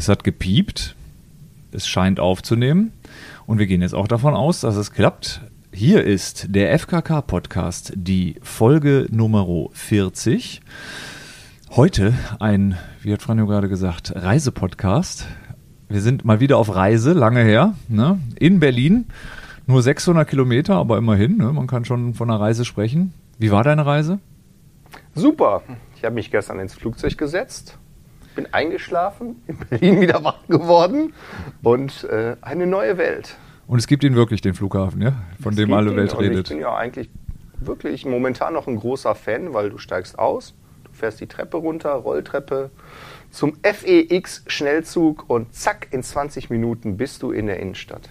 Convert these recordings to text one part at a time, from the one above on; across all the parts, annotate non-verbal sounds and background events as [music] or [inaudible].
Es hat gepiept. Es scheint aufzunehmen. Und wir gehen jetzt auch davon aus, dass es klappt. Hier ist der FKK-Podcast, die Folge Nummer 40. Heute ein, wie hat Franjo gerade gesagt, Reisepodcast. Wir sind mal wieder auf Reise, lange her, ne? in Berlin. Nur 600 Kilometer, aber immerhin, ne? man kann schon von einer Reise sprechen. Wie war deine Reise? Super. Ich habe mich gestern ins Flugzeug gesetzt, bin eingeschlafen, in Berlin wieder wach geworden und äh, eine neue Welt. Und es gibt ihn wirklich, den Flughafen, ja? von Es dem alle Welt redet. Ich bin ja eigentlich wirklich momentan noch ein großer Fan, weil du steigst aus, du fährst die Treppe runter, Rolltreppe zum FEX-Schnellzug und zack, in 20 Minuten bist du in der Innenstadt.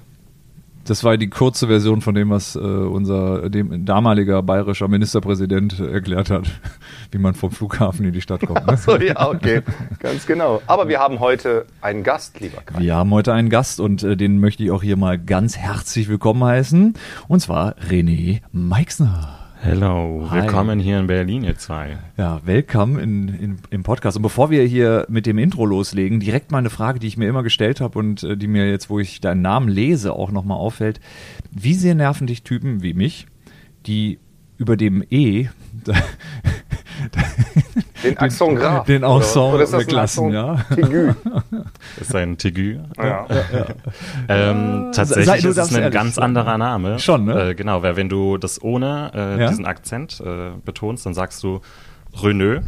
Das war die kurze Version von dem, was äh, unser dem, damaliger bayerischer Ministerpräsident erklärt hat, [laughs] wie man vom Flughafen in die Stadt kommt. Ne? [laughs] So, ja, okay, ganz genau. Aber wir haben heute einen Gast, lieber Kai. Wir haben heute einen Gast und äh, den möchte ich auch hier mal ganz herzlich willkommen heißen. Und zwar René Meixner. Hello, Hi. willkommen hier in Berlin, ihr zwei. Ja, willkommen in, in, im Podcast. Und bevor wir hier mit dem Intro loslegen, direkt mal eine Frage, die ich mir immer gestellt habe und äh, die mir jetzt, wo ich deinen Namen lese, auch nochmal auffällt. Wie sehr nerven dich Typen wie mich, die über dem E [laughs] Den Accent Grave. den ein weglassen, Accent ja? [laughs] Das ist ein Tigü. Ja. [laughs] Ähm, Sei- tatsächlich du ist es ein ganz sein. anderer Name. Schon, ne? Äh, genau, weil wenn du das ohne äh, Ja? diesen Akzent äh, betonst, dann sagst du René.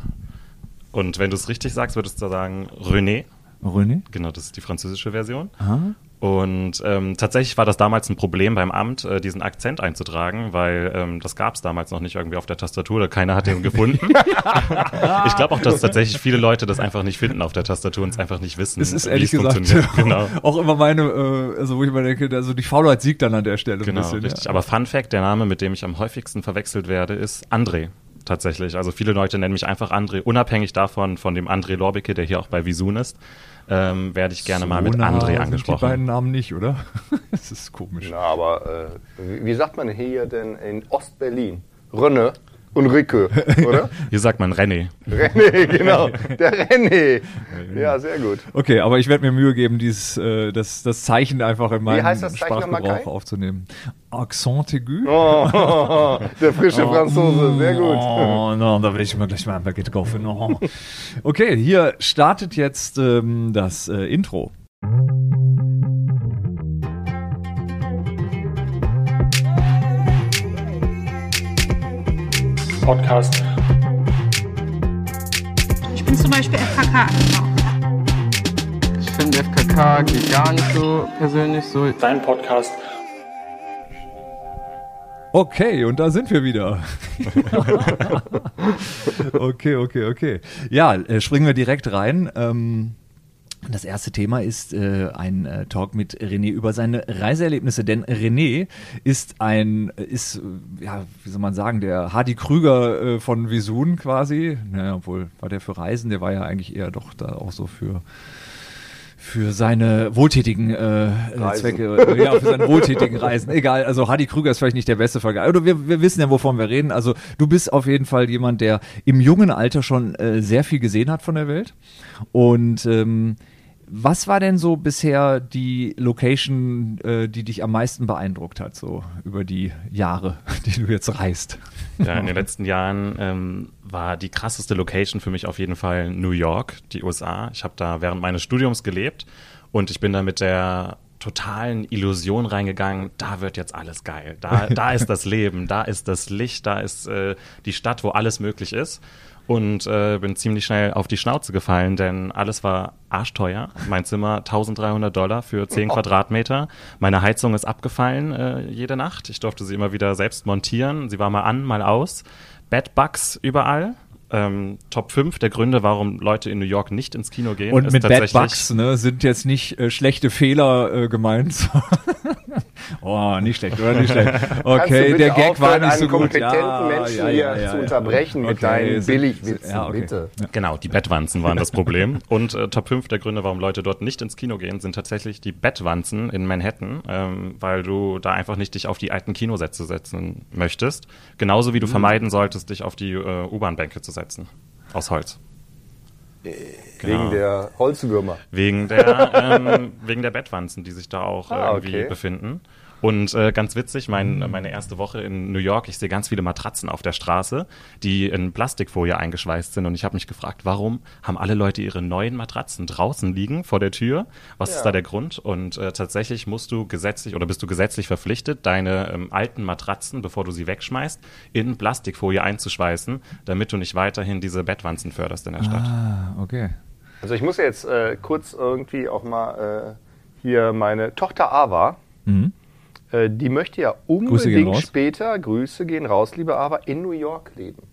Und wenn du es richtig sagst, würdest du sagen René. René? Genau, das ist die französische Version. Aha. Und ähm, tatsächlich war das damals ein Problem beim Amt, äh, diesen Akzent einzutragen, weil ähm, das gab es damals noch nicht irgendwie auf der Tastatur oder keiner hat den [laughs] gefunden. ich glaube auch, dass tatsächlich viele Leute das einfach nicht finden auf der Tastatur und es einfach nicht wissen, Es ist ehrlich es gesagt. [laughs] Genau. auch immer meine, äh, also wo ich mir denke, also die Faulheit siegt dann an der Stelle Genau, ein bisschen. richtig. Ja. Aber Fun Fact, der Name, mit dem ich am häufigsten verwechselt werde, ist André. Tatsächlich. Also viele Leute nennen mich einfach André, unabhängig davon, von dem André Lorbicke, der hier auch bei Visun ist, ähm, werde ich gerne mal mit So nah André sind angesprochen. Die beiden Namen nicht, oder? [laughs] das ist komisch. Na, aber äh, wie, wie sagt man hier denn in Ostberlin? Rönne und Ricke, oder? [laughs] Hier sagt man René. René, genau. Der René. Ja, sehr gut. Okay, aber ich werde mir Mühe geben, dieses, äh, das, das Zeichen einfach in meinen heißt das Zeichen nochmal, Sprachgebrauch aufzunehmen. Accent aigu? Oh, der frische Franzose, sehr gut. Oh, no, da will ich mal gleich mal ein Baguette kaufen. Oh. Okay, hier startet jetzt ähm, das äh, Intro. Podcast. Ich bin zum Beispiel FKK. Ich finde FKK geht gar nicht so persönlich so. Dein Podcast. Okay, und da sind wir wieder. [laughs] okay, okay, okay. Ja, äh, springen wir direkt rein. Ähm, das erste Thema ist äh, ein äh, Talk mit René über seine Reiseerlebnisse, denn René ist ein, ist, äh, ja, wie soll man sagen, der Hardy Krüger äh, von Visun quasi. Naja, obwohl war der für Reisen, der war ja eigentlich eher doch da auch so für für seine wohltätigen äh, äh, Reisen. Zwecke, äh, ja, für seine wohltätigen [laughs] Reisen. Egal, also Hardy Krüger ist vielleicht nicht der beste Vergleich. Oder wir, wir wissen ja, wovon wir reden. Also du bist auf jeden Fall jemand, der im jungen Alter schon äh, sehr viel gesehen hat von der Welt. Und ähm, was war denn so bisher die Location, äh, die dich am meisten beeindruckt hat, so über die Jahre, [laughs] die du jetzt reist? Ja, in den letzten Jahren ähm, war die krasseste Location für mich auf jeden Fall New York, die USA. Ich habe da während meines Studiums gelebt und ich bin da mit der totalen Illusion reingegangen, da wird jetzt alles geil. Da, da [laughs] ist das Leben, da ist das Licht, da ist äh, die Stadt, wo alles möglich ist. Und äh, bin ziemlich schnell auf die Schnauze gefallen, denn alles war arschteuer. Mein Zimmer [laughs] 1300 Dollar für 10 Quadratmeter. Meine Heizung ist abgefallen äh, jede Nacht. Ich durfte sie immer wieder selbst montieren. Sie war mal an, mal aus. Bedbugs überall. Ähm, Top 5 der Gründe, warum Leute in New York nicht ins Kino gehen. Und ist mit Bad tatsächlich- Bugs ne, sind jetzt nicht äh, schlechte Fehler äh, gemeint. [laughs] oh, nicht schlecht, oder nicht schlecht. Okay, der Gag war nicht so gut. kompetenten Menschen hier zu unterbrechen mit deinen sind- Billigwitzen, ja, okay. bitte. Ja. Genau, die Bettwanzen waren das Problem. [laughs] Und äh, Top 5 der Gründe, warum Leute dort nicht ins Kino gehen, sind tatsächlich die Bettwanzen in Manhattan, ähm, weil du da einfach nicht dich auf die alten Kinosätze setzen möchtest. Genauso wie du vermeiden solltest, dich auf die äh, U-Bahn-Bänke zu setzen. Aus Holz. Genau. Wegen der Holzwürmer. Wegen der, ähm, wegen der Bettwanzen, die sich da auch Ah, irgendwie okay. befinden. Und äh, ganz witzig, mein, meine erste Woche in New York, ich sehe ganz viele Matratzen auf der Straße, die in Plastikfolie eingeschweißt sind. Und ich habe mich gefragt, warum haben alle Leute ihre neuen Matratzen draußen liegen vor der Tür? Was Ja. ist da der Grund? Und äh, tatsächlich musst du gesetzlich oder bist du gesetzlich verpflichtet, deine ähm, alten Matratzen, bevor du sie wegschmeißt, in Plastikfolie einzuschweißen, damit du nicht weiterhin diese Bettwanzen förderst in der Stadt. Ah, okay. Also ich muss jetzt äh, kurz irgendwie auch mal äh, hier meine Tochter Ava, Mhm. Äh, die möchte ja Grüße unbedingt raus. später, Grüße gehen raus, liebe Ava, in New York leben.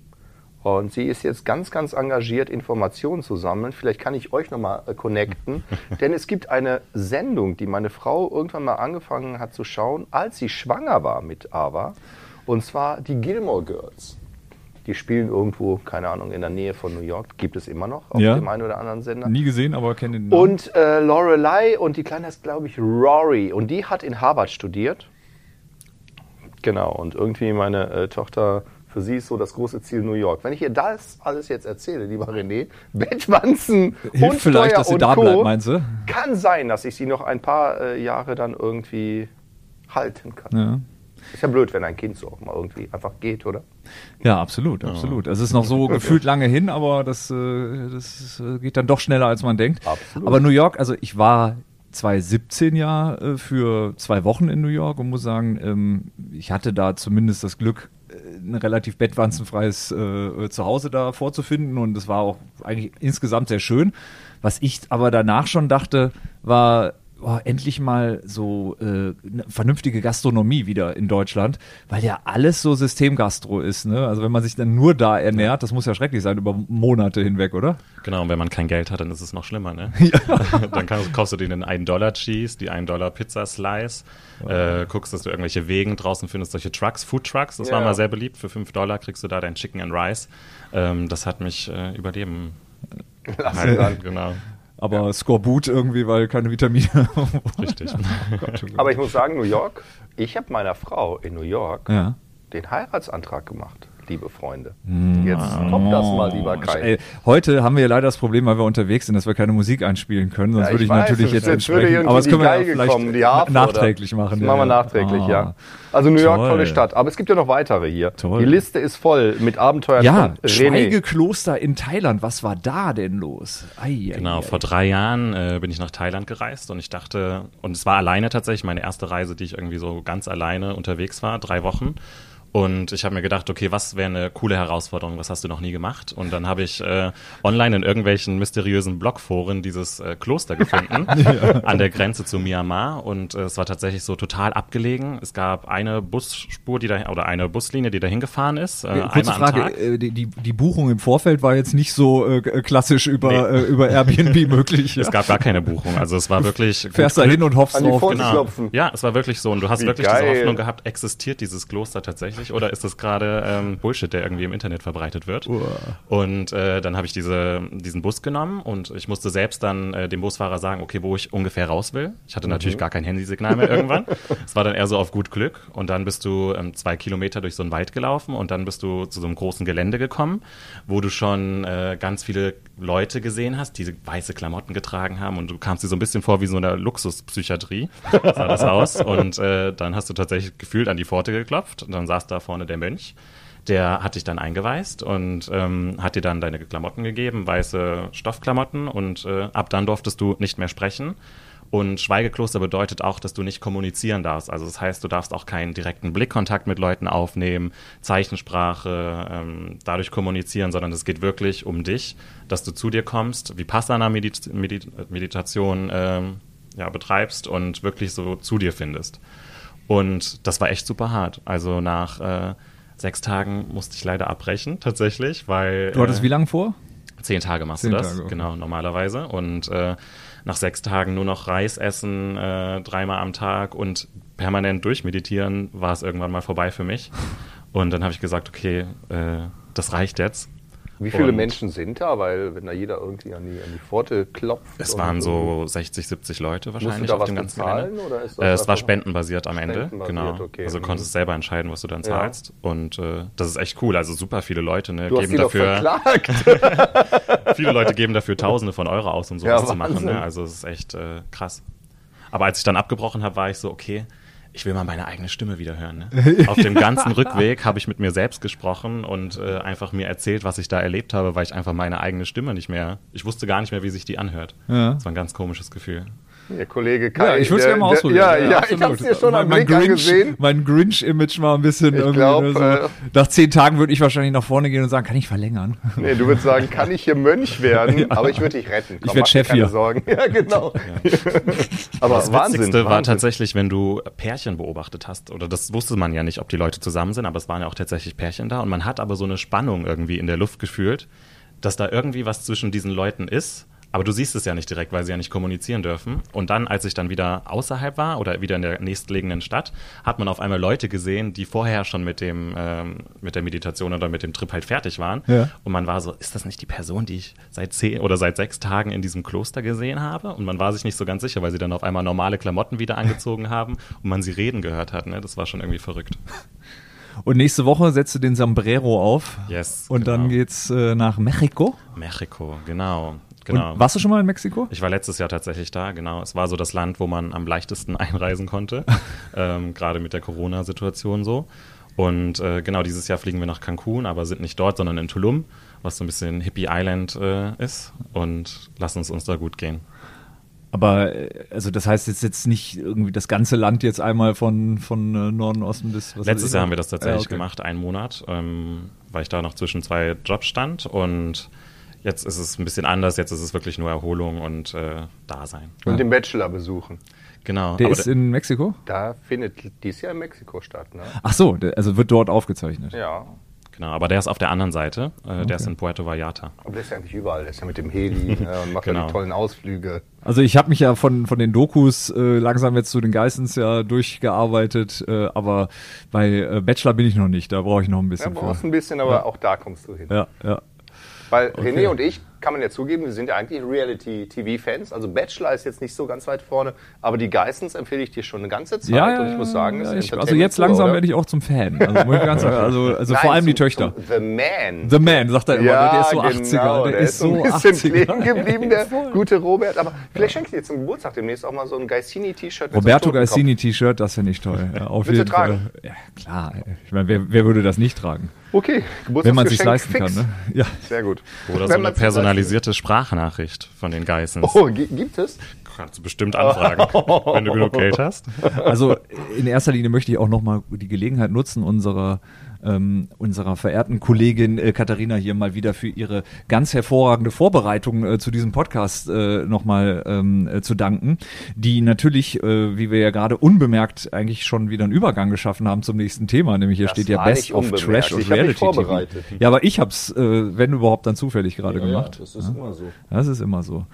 Und sie ist jetzt ganz, ganz engagiert, Informationen zu sammeln. Vielleicht kann ich euch nochmal äh, connecten. [laughs] Denn es gibt eine Sendung, die meine Frau irgendwann mal angefangen hat zu schauen, als sie schwanger war mit Ava. Und zwar die Gilmore Girls. Die spielen irgendwo, keine Ahnung, in der Nähe von New York. Gibt es immer noch auf Ja. dem einen oder anderen Sender. Nie gesehen, aber kenne den Namen. Und äh, Lorelei und die Kleine heißt, glaube ich, Rory. Und die hat in Harvard studiert. Genau, und irgendwie meine äh, Tochter, für sie ist so das große Ziel New York. Wenn ich ihr das alles jetzt erzähle, lieber René, [laughs] Bettwanzen Hilft und vielleicht, Steuer dass sie da Co., bleibt, meinst du? kann sein, dass ich sie noch ein paar äh, Jahre dann irgendwie halten kann. Ja. Ist ja blöd, wenn ein Kind so auch mal irgendwie einfach geht, oder? Ja, absolut, absolut. Also es ist noch so gefühlt lange hin, aber das, äh, das äh, geht dann doch schneller, als man denkt. Absolut. Aber New York, also ich war 2017 ja äh, für zwei Wochen in New York und muss sagen, ähm, ich hatte da zumindest das Glück, ein relativ bettwanzenfreies Zuhause da vorzufinden und es war auch eigentlich insgesamt sehr schön. Was ich aber danach schon dachte, war oh, endlich mal so äh, eine vernünftige Gastronomie wieder in Deutschland, weil ja alles so Systemgastro ist. Ne? Also wenn man sich dann nur da ernährt, das muss ja schrecklich sein über Monate hinweg, oder? Genau, und wenn man kein Geld hat, dann ist es noch schlimmer, ne? [laughs] [laughs] dann kannst, kaufst du dir den 1-Dollar-Cheese, die 1-Dollar-Pizza-Slice, äh, guckst, dass du irgendwelche Wegen draußen findest, solche Trucks, Food-Trucks, das war Ja. mal sehr beliebt. Für 5 Dollar kriegst du da dein Chicken and Rice. Ähm, das hat mich äh, überleben. Lassen dann. genau, Aber Skorbut irgendwie, weil keine Vitamine. richtig. [laughs] Aber ich muss sagen, New York, ich habe meiner Frau in New York ja. den Heiratsantrag gemacht, liebe Freunde. Jetzt kommt das mal, lieber Kai. Ey, heute haben wir ja leider das Problem, weil wir unterwegs sind, dass wir keine Musik einspielen können. Sonst Ja, würde ich ich weiß, natürlich jetzt jetzt würde entsprechen. irgendwie Aber das die können wir ja vielleicht kommen, die Harfe, na- oder? nachträglich machen. Das machen wir nachträglich, Ah. ja. Also New York, Toll. tolle Stadt. Aber es gibt ja noch weitere hier. Toll. Die Liste ist voll mit Abenteuern Ja. Schweigekloster in Thailand. Was war da denn los? Ei, ei, Genau, ei. vor drei Jahren äh, bin ich nach Thailand gereist und ich dachte, und es war alleine tatsächlich, meine erste Reise, die ich irgendwie so ganz alleine unterwegs war, drei Wochen. Und ich habe mir gedacht, okay, was wäre eine coole Herausforderung, was hast du noch nie gemacht? Und dann habe ich äh, online in irgendwelchen mysteriösen Blogforen dieses äh, Kloster gefunden, [laughs] an der Grenze zu Myanmar. Und äh, es war tatsächlich so total abgelegen. Es gab eine Busspur, die da, oder eine Buslinie, die dahin gefahren ist, äh, Kurze einmal am Frage, Tag. äh, die, die, die Buchung im Vorfeld war jetzt nicht so äh, klassisch über, Nee. äh, über Airbnb [laughs] möglich. Ja? Es gab gar keine Buchung. Also es war wirklich. [laughs] Fährst da hin und hoffst An die drauf. Genau. klopfen. Ja, es war wirklich so. Und du hast Wie wirklich geil. diese Hoffnung gehabt, existiert dieses Kloster tatsächlich oder ist das gerade ähm, Bullshit, der irgendwie im Internet verbreitet wird? Und äh, dann habe ich diese, diesen Bus genommen und ich musste selbst dann äh, dem Busfahrer sagen, okay, wo ich ungefähr raus will. Ich hatte natürlich gar kein Handysignal mehr irgendwann. [laughs] Es war dann eher so auf gut Glück. Und dann bist du ähm, zwei Kilometer durch so einen Wald gelaufen und dann bist du zu so einem großen Gelände gekommen, wo du schon äh, ganz viele Leute gesehen hast, die weiße Klamotten getragen haben und du kamst dir so ein bisschen vor wie so eine Luxuspsychiatrie, [laughs] sah das aus. Und äh, dann hast du tatsächlich gefühlt an die Pforte geklopft und dann saß da vorne der Mönch. Der hat dich dann eingeweist und ähm, hat dir dann deine Klamotten gegeben, weiße Stoffklamotten und äh, ab dann durftest du nicht mehr sprechen. Und Schweigekloster bedeutet auch, dass du nicht kommunizieren darfst. Also das heißt, du darfst auch keinen direkten Blickkontakt mit Leuten aufnehmen, Zeichensprache, ähm, dadurch kommunizieren, sondern es geht wirklich um dich, dass du zu dir kommst, Vipassana-Meditation ähm, ja, betreibst und wirklich so zu dir findest. Und das war echt super hart. Also nach äh, sechs Tagen musste ich leider abbrechen, tatsächlich, weil. Du hattest äh, wie lange vor? Zehn Tage machst Zehn du das, Tage, okay. genau, normalerweise. Und äh, nach sechs Tagen nur noch Reis essen, äh, dreimal am Tag und permanent durchmeditieren, war es irgendwann mal vorbei für mich. Und dann habe ich gesagt, okay, äh, das reicht jetzt. Wie viele Und Menschen sind da? Weil wenn da jeder irgendwie an die, an die Pforte klopft. Es waren so 60, 70 Leute wahrscheinlich auf was dem ganzen bezahlen? Gelände. Oder ist das Äh, es war spendenbasiert am Ende, genau. okay. Also du Mhm. konntest selber entscheiden, was du dann Ja. zahlst. Und äh, das ist echt cool. Also super viele Leute ne, Du geben dafür, [laughs] viele Leute geben dafür Tausende von Euro aus, um Ja, sowas zu machen. Ne? Also es ist echt äh, krass. Aber als ich dann abgebrochen habe, war ich so, okay, ich will mal meine eigene Stimme wieder hören. Ne? [laughs] Auf dem ganzen Rückweg habe ich mit mir selbst gesprochen und äh, einfach mir erzählt, was ich da erlebt habe, weil ich einfach meine eigene Stimme nicht mehr, ich wusste gar nicht mehr, wie sich die anhört. Ja. Das war ein ganz komisches Gefühl. Der Kollege Kai. Ja, ich würde es gerne mal der- ausprobieren. Ja, ja, ich absolut. habe es dir schon am mein Blick Grinch, angesehen. Mein Grinch-Image mal ein bisschen Ich irgendwie. glaub, ne, so. äh, Nach zehn Tagen würde ich wahrscheinlich nach vorne gehen und sagen, kann ich verlängern? Nee, du würdest sagen, kann ich hier Mönch [laughs] werden? Aber ich würde dich retten. Komm, Ich werd mach dir Chef keine hier. Sorgen. [laughs] Ja, genau. [laughs] Aber Das Wahnsinn. Witzigste war Wahnsinn. tatsächlich, wenn du Pärchen beobachtet hast, oder das wusste man ja nicht, ob die Leute zusammen sind, aber es waren ja auch tatsächlich Pärchen da und man hat aber so eine Spannung irgendwie in der Luft gefühlt, dass da irgendwie was zwischen diesen Leuten ist, aber du siehst es ja nicht direkt, weil sie ja nicht kommunizieren dürfen. Und dann, als ich dann wieder außerhalb war oder wieder in der nächstgelegenen Stadt, hat man auf einmal Leute gesehen, die vorher schon mit dem ähm, mit der Meditation oder mit dem Trip halt fertig waren. Ja. Und man war so, ist das nicht die Person, die ich seit zehn oder seit sechs Tagen in diesem Kloster gesehen habe? Und man war sich nicht so ganz sicher, weil sie dann auf einmal normale Klamotten wieder angezogen [laughs] haben und man sie reden gehört hat. Ne? Das war schon irgendwie verrückt. Und nächste Woche setzt du den Sombrero auf. Yes. Und genau. dann geht's äh, nach Mexiko. Mexiko, genau. Genau. Und warst du schon mal in Mexiko? Ich war letztes Jahr tatsächlich da, genau. Es war so das Land, wo man am leichtesten [laughs] einreisen konnte, [laughs] ähm, gerade mit der Corona-Situation so. Und äh, genau, dieses Jahr fliegen wir nach Cancun, aber sind nicht dort, sondern in Tulum, was so ein bisschen Hippie Island äh, ist. Und lassen es uns da gut gehen. Aber äh, also das heißt jetzt jetzt nicht irgendwie das ganze Land jetzt einmal von von äh, Norden Osten bis was Letztes Jahr haben wir das tatsächlich Ja, okay. gemacht, einen Monat, ähm, weil ich da noch zwischen zwei Jobs stand. Und jetzt ist es ein bisschen anders, jetzt ist es wirklich nur Erholung und äh, Dasein. Und den Bachelor besuchen. Genau. Der aber ist der- in Mexiko? Da findet dies Jahr in Mexiko statt, ne? Ach so, der, also wird dort aufgezeichnet. Ja. Genau, aber der ist auf der anderen Seite. Äh, Der ist in Puerto Vallarta. Aber der ist ja eigentlich überall. Der ist ja mit dem Heli ne, und macht ja Genau. die tollen Ausflüge. Also ich habe mich ja von, von den Dokus äh, langsam jetzt zu den Geissens ja durchgearbeitet, äh, aber bei äh, Bachelor bin ich noch nicht, da brauche ich noch ein Ja, bisschen brauchst für. ein bisschen, aber auch da kommst du hin. Ja, ja. Weil René und ich, kann man ja zugeben, wir sind ja eigentlich Reality-TV-Fans. Also Bachelor ist jetzt nicht so ganz weit vorne, aber die Geissens empfehle ich dir schon eine ganze Zeit. Ja, ja, und ich muss sagen, ja, ich, also jetzt langsam oder? werde ich auch zum Fan. Also, ganz also, [laughs] also Nein, vor allem die zum- Töchter. zum The Man. The Man, sagt er immer, ja, der ist so genau, 80er, der, ist so ein bisschen 80er. [laughs] kleben geblieben, der [laughs] gute Robert. Aber vielleicht schenke ich dir zum Geburtstag demnächst auch mal so ein Gaisini-T-Shirt. so Roberto. Gaisini-T-Shirt, das finde ich toll. Ja, auf Willst jeden Fall. Ja, klar. Ich meine, wer, wer würde das nicht tragen? Okay, Wenn man sich leisten fix. kann. Ne? Ja. Sehr gut. Oder so eine personalisierte Sprachnachricht von den Geissens. leisten- Oh, gi- gibt es? Kannst du bestimmt anfragen, [laughs] wenn du genug Geld hast. Also in erster Linie möchte ich auch nochmal die Gelegenheit nutzen, unserer, ähm, unserer verehrten Kollegin äh, Katharina hier mal wieder für ihre ganz hervorragende Vorbereitung äh, zu diesem Podcast äh, nochmal ähm, äh, zu danken, die natürlich, äh, wie wir ja gerade unbemerkt eigentlich schon wieder einen Übergang geschaffen haben zum nächsten Thema, nämlich hier Das steht ja Best of. Trash und Reality. Ja, aber ich hab's, äh, wenn überhaupt, dann zufällig gerade gemacht. das ist immer so. Das ist immer so.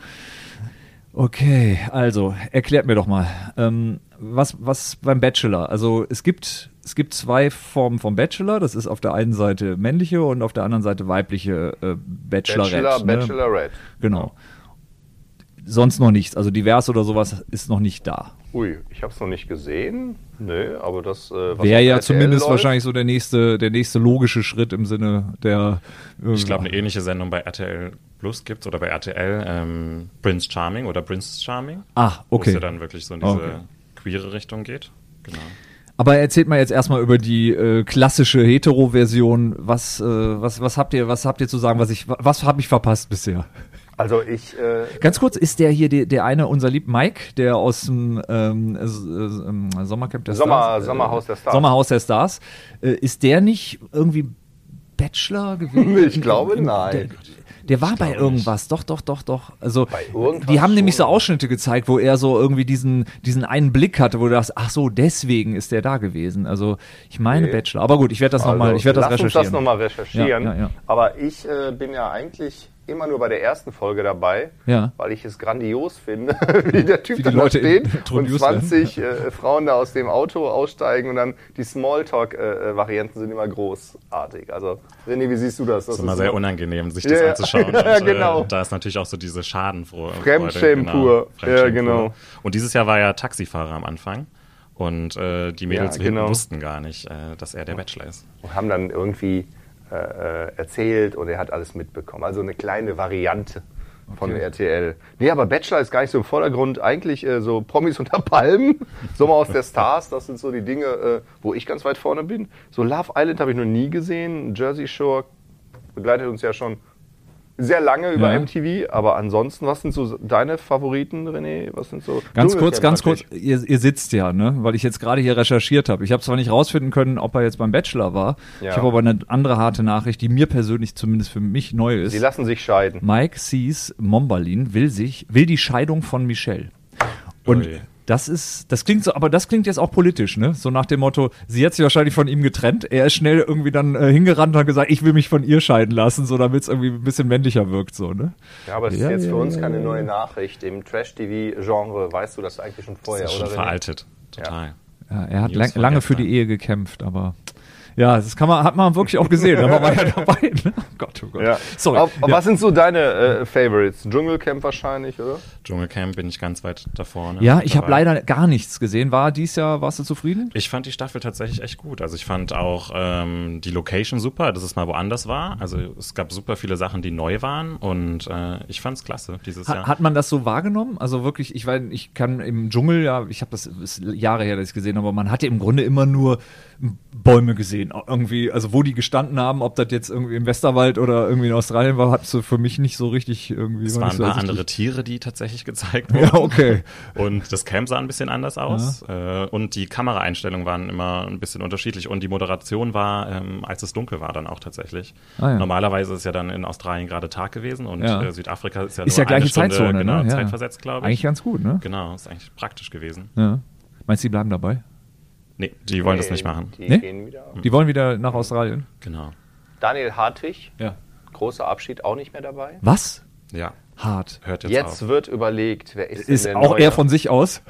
Okay, also erklärt mir doch mal, ähm, was, was beim Bachelor? Also es gibt, es gibt zwei Formen vom Bachelor. Das ist auf der einen Seite männliche und auf der anderen Seite weibliche äh, Bachelorette. Bachelor, ne? Bachelorette. Genau. Sonst noch nichts. Also divers oder sowas ist noch nicht da. Ui, ich habe es noch nicht gesehen. Nö, aber das äh, was Wäre ja RTL zumindest läuft, wahrscheinlich so der nächste, der nächste logische Schritt im Sinne der. äh, Ich glaube, eine ähnliche Sendung bei RTL Plus gibt oder bei RTL ähm, Prince Charming oder Prince Charming. Ah, Wo es okay. ja dann wirklich so in diese Okay. queere Richtung geht. Genau. Aber erzählt mal jetzt erstmal über die äh, klassische Hetero-Version. Was, äh, was, was habt ihr, was habt ihr zu sagen? Was ich, was habe ich verpasst bisher? Also ich, äh, Ganz kurz, ist der hier der, der eine, unser lieb Mike, der aus dem ähm, äh, ähm, Sommercamp der Sommer- Stars, Sommerhaus der Stars. Sommerhaus der Stars, äh, ist der nicht irgendwie Bachelor gewesen? [laughs] Ich glaube, nein. Der, der war bei irgendwas, doch, doch, doch, doch. Also Bei irgendwas die haben nämlich so. Ausschnitte gezeigt, wo er so irgendwie diesen, diesen einen Blick hatte, wo du dachtest, ach so, deswegen ist der da gewesen. Also ich meine Okay. Bachelor. Aber gut, ich werde das also nochmal, ich werde recherchieren. das nochmal recherchieren. Ja, ja, ja. Aber ich äh, bin ja eigentlich immer nur bei der ersten Folge dabei, Ja. weil ich es grandios finde, [laughs] wie der Typ Wie da Leute steht und introduced 20 äh, Frauen da aus dem Auto aussteigen und dann die Smalltalk-Varianten sind immer großartig. Also, René, wie siehst du das? Das ist immer sehr unangenehm, sich Ja, das ja. anzuschauen. [laughs] Ja, und, genau. Äh, da ist natürlich auch so diese Schadenfrohe. Fremdschämen pur. Fremdschämen Ja, genau. Und dieses Jahr war er Taxifahrer am Anfang. Und äh, die Mädels Ja, hinten genau. wussten gar nicht, äh, dass er der Bachelor ist. Und haben dann irgendwie äh, äh, erzählt und er hat alles mitbekommen. Also eine kleine Variante von Okay. RTL. Nee, aber Bachelor ist gar nicht so im Vordergrund. Eigentlich äh, so Promis unter Palmen, [laughs] Sommer aus der Stars, das sind so die Dinge, äh, wo ich ganz weit vorne bin. So Love Island habe ich noch nie gesehen. Jersey Shore begleitet uns ja schon sehr lange über Ja. MTV. Aber ansonsten, was sind so deine Favoriten, René? Was sind so Ganz kurz, ganz kurz, ihr, ihr sitzt ja, ne? Weil ich jetzt gerade hier recherchiert habe. Ich habe zwar nicht rausfinden können, ob er jetzt beim Bachelor war. Ja. Ich habe aber eine andere harte Nachricht, die mir persönlich zumindest für mich neu ist. Sie lassen sich scheiden. Mike Sees Mombalin will sich, will die Scheidung von Michelle. Und Ui. Das ist, das klingt so, aber das klingt jetzt auch politisch, ne? So nach dem Motto, sie hat sich wahrscheinlich von ihm getrennt. Er ist schnell irgendwie dann äh, hingerannt und hat gesagt, ich will mich von ihr scheiden lassen, so damit es irgendwie ein bisschen männlicher wirkt, so, ne? Ja, aber es Ja, ist jetzt ja, für uns ja, keine ja. neue Nachricht. Im Trash-TV-Genre weißt du das eigentlich schon vorher, das ist schon oder? Veraltet. Total. Ja, er hat lang, lange für die Ehe gekämpft, aber ja, das kann man, hat man wirklich auch gesehen. Da war man ja [laughs] dabei. Ne? Oh Gott, oh Gott. Ja. Sorry. Aber, ja. Was sind so deine äh, Favorites? Dschungelcamp wahrscheinlich, oder? Dschungelcamp bin ich ganz weit da vorne. ja, ich habe leider gar nichts gesehen. War dies Jahr, warst du zufrieden? Ich fand die Staffel tatsächlich echt gut. Also ich fand auch ähm, die Location super, dass es mal woanders war. Also es gab super viele Sachen, die neu waren und äh, ich fand es klasse dieses Jahr. Hat man das so wahrgenommen? Also wirklich, ich weiß, ich kann im Dschungel, ja, ich habe das ist Jahre her, dass ich gesehen habe, aber man hat ja im Grunde immer nur Bäume gesehen. Irgendwie, also wo die gestanden haben, ob das jetzt irgendwie im Westerwald oder irgendwie in Australien war, hat so für mich nicht so richtig irgendwie. es war waren nicht ein so paar andere Tiere, die tatsächlich gezeigt wurden. Ja, okay. [laughs] Und das Camp sah ein bisschen anders aus. Äh, und die Kameraeinstellungen waren immer ein bisschen unterschiedlich. Und die Moderation war, ähm, als es dunkel war, dann auch tatsächlich. Ah, ja. Normalerweise ist ja dann in Australien gerade Tag gewesen und Ja. äh, Südafrika ist ja Ist nur ja eine Stunde Zeitzone, genau, ne? Ja. zeitversetzt, glaube ich. Eigentlich ganz gut, ne? Genau, ist eigentlich praktisch gewesen. Ja. Meinst du, die bleiben dabei? Nee, die wollen das Nee, nicht machen. Die Nee? gehen wieder. Die wollen wieder nach Australien? Genau. Daniel Hartwig, Ja. großer Abschied, auch nicht mehr dabei. Was? Ja, Hart. hört jetzt, Jetzt auf. wird überlegt, wer ist, denn Ist der auch neue? er von sich aus?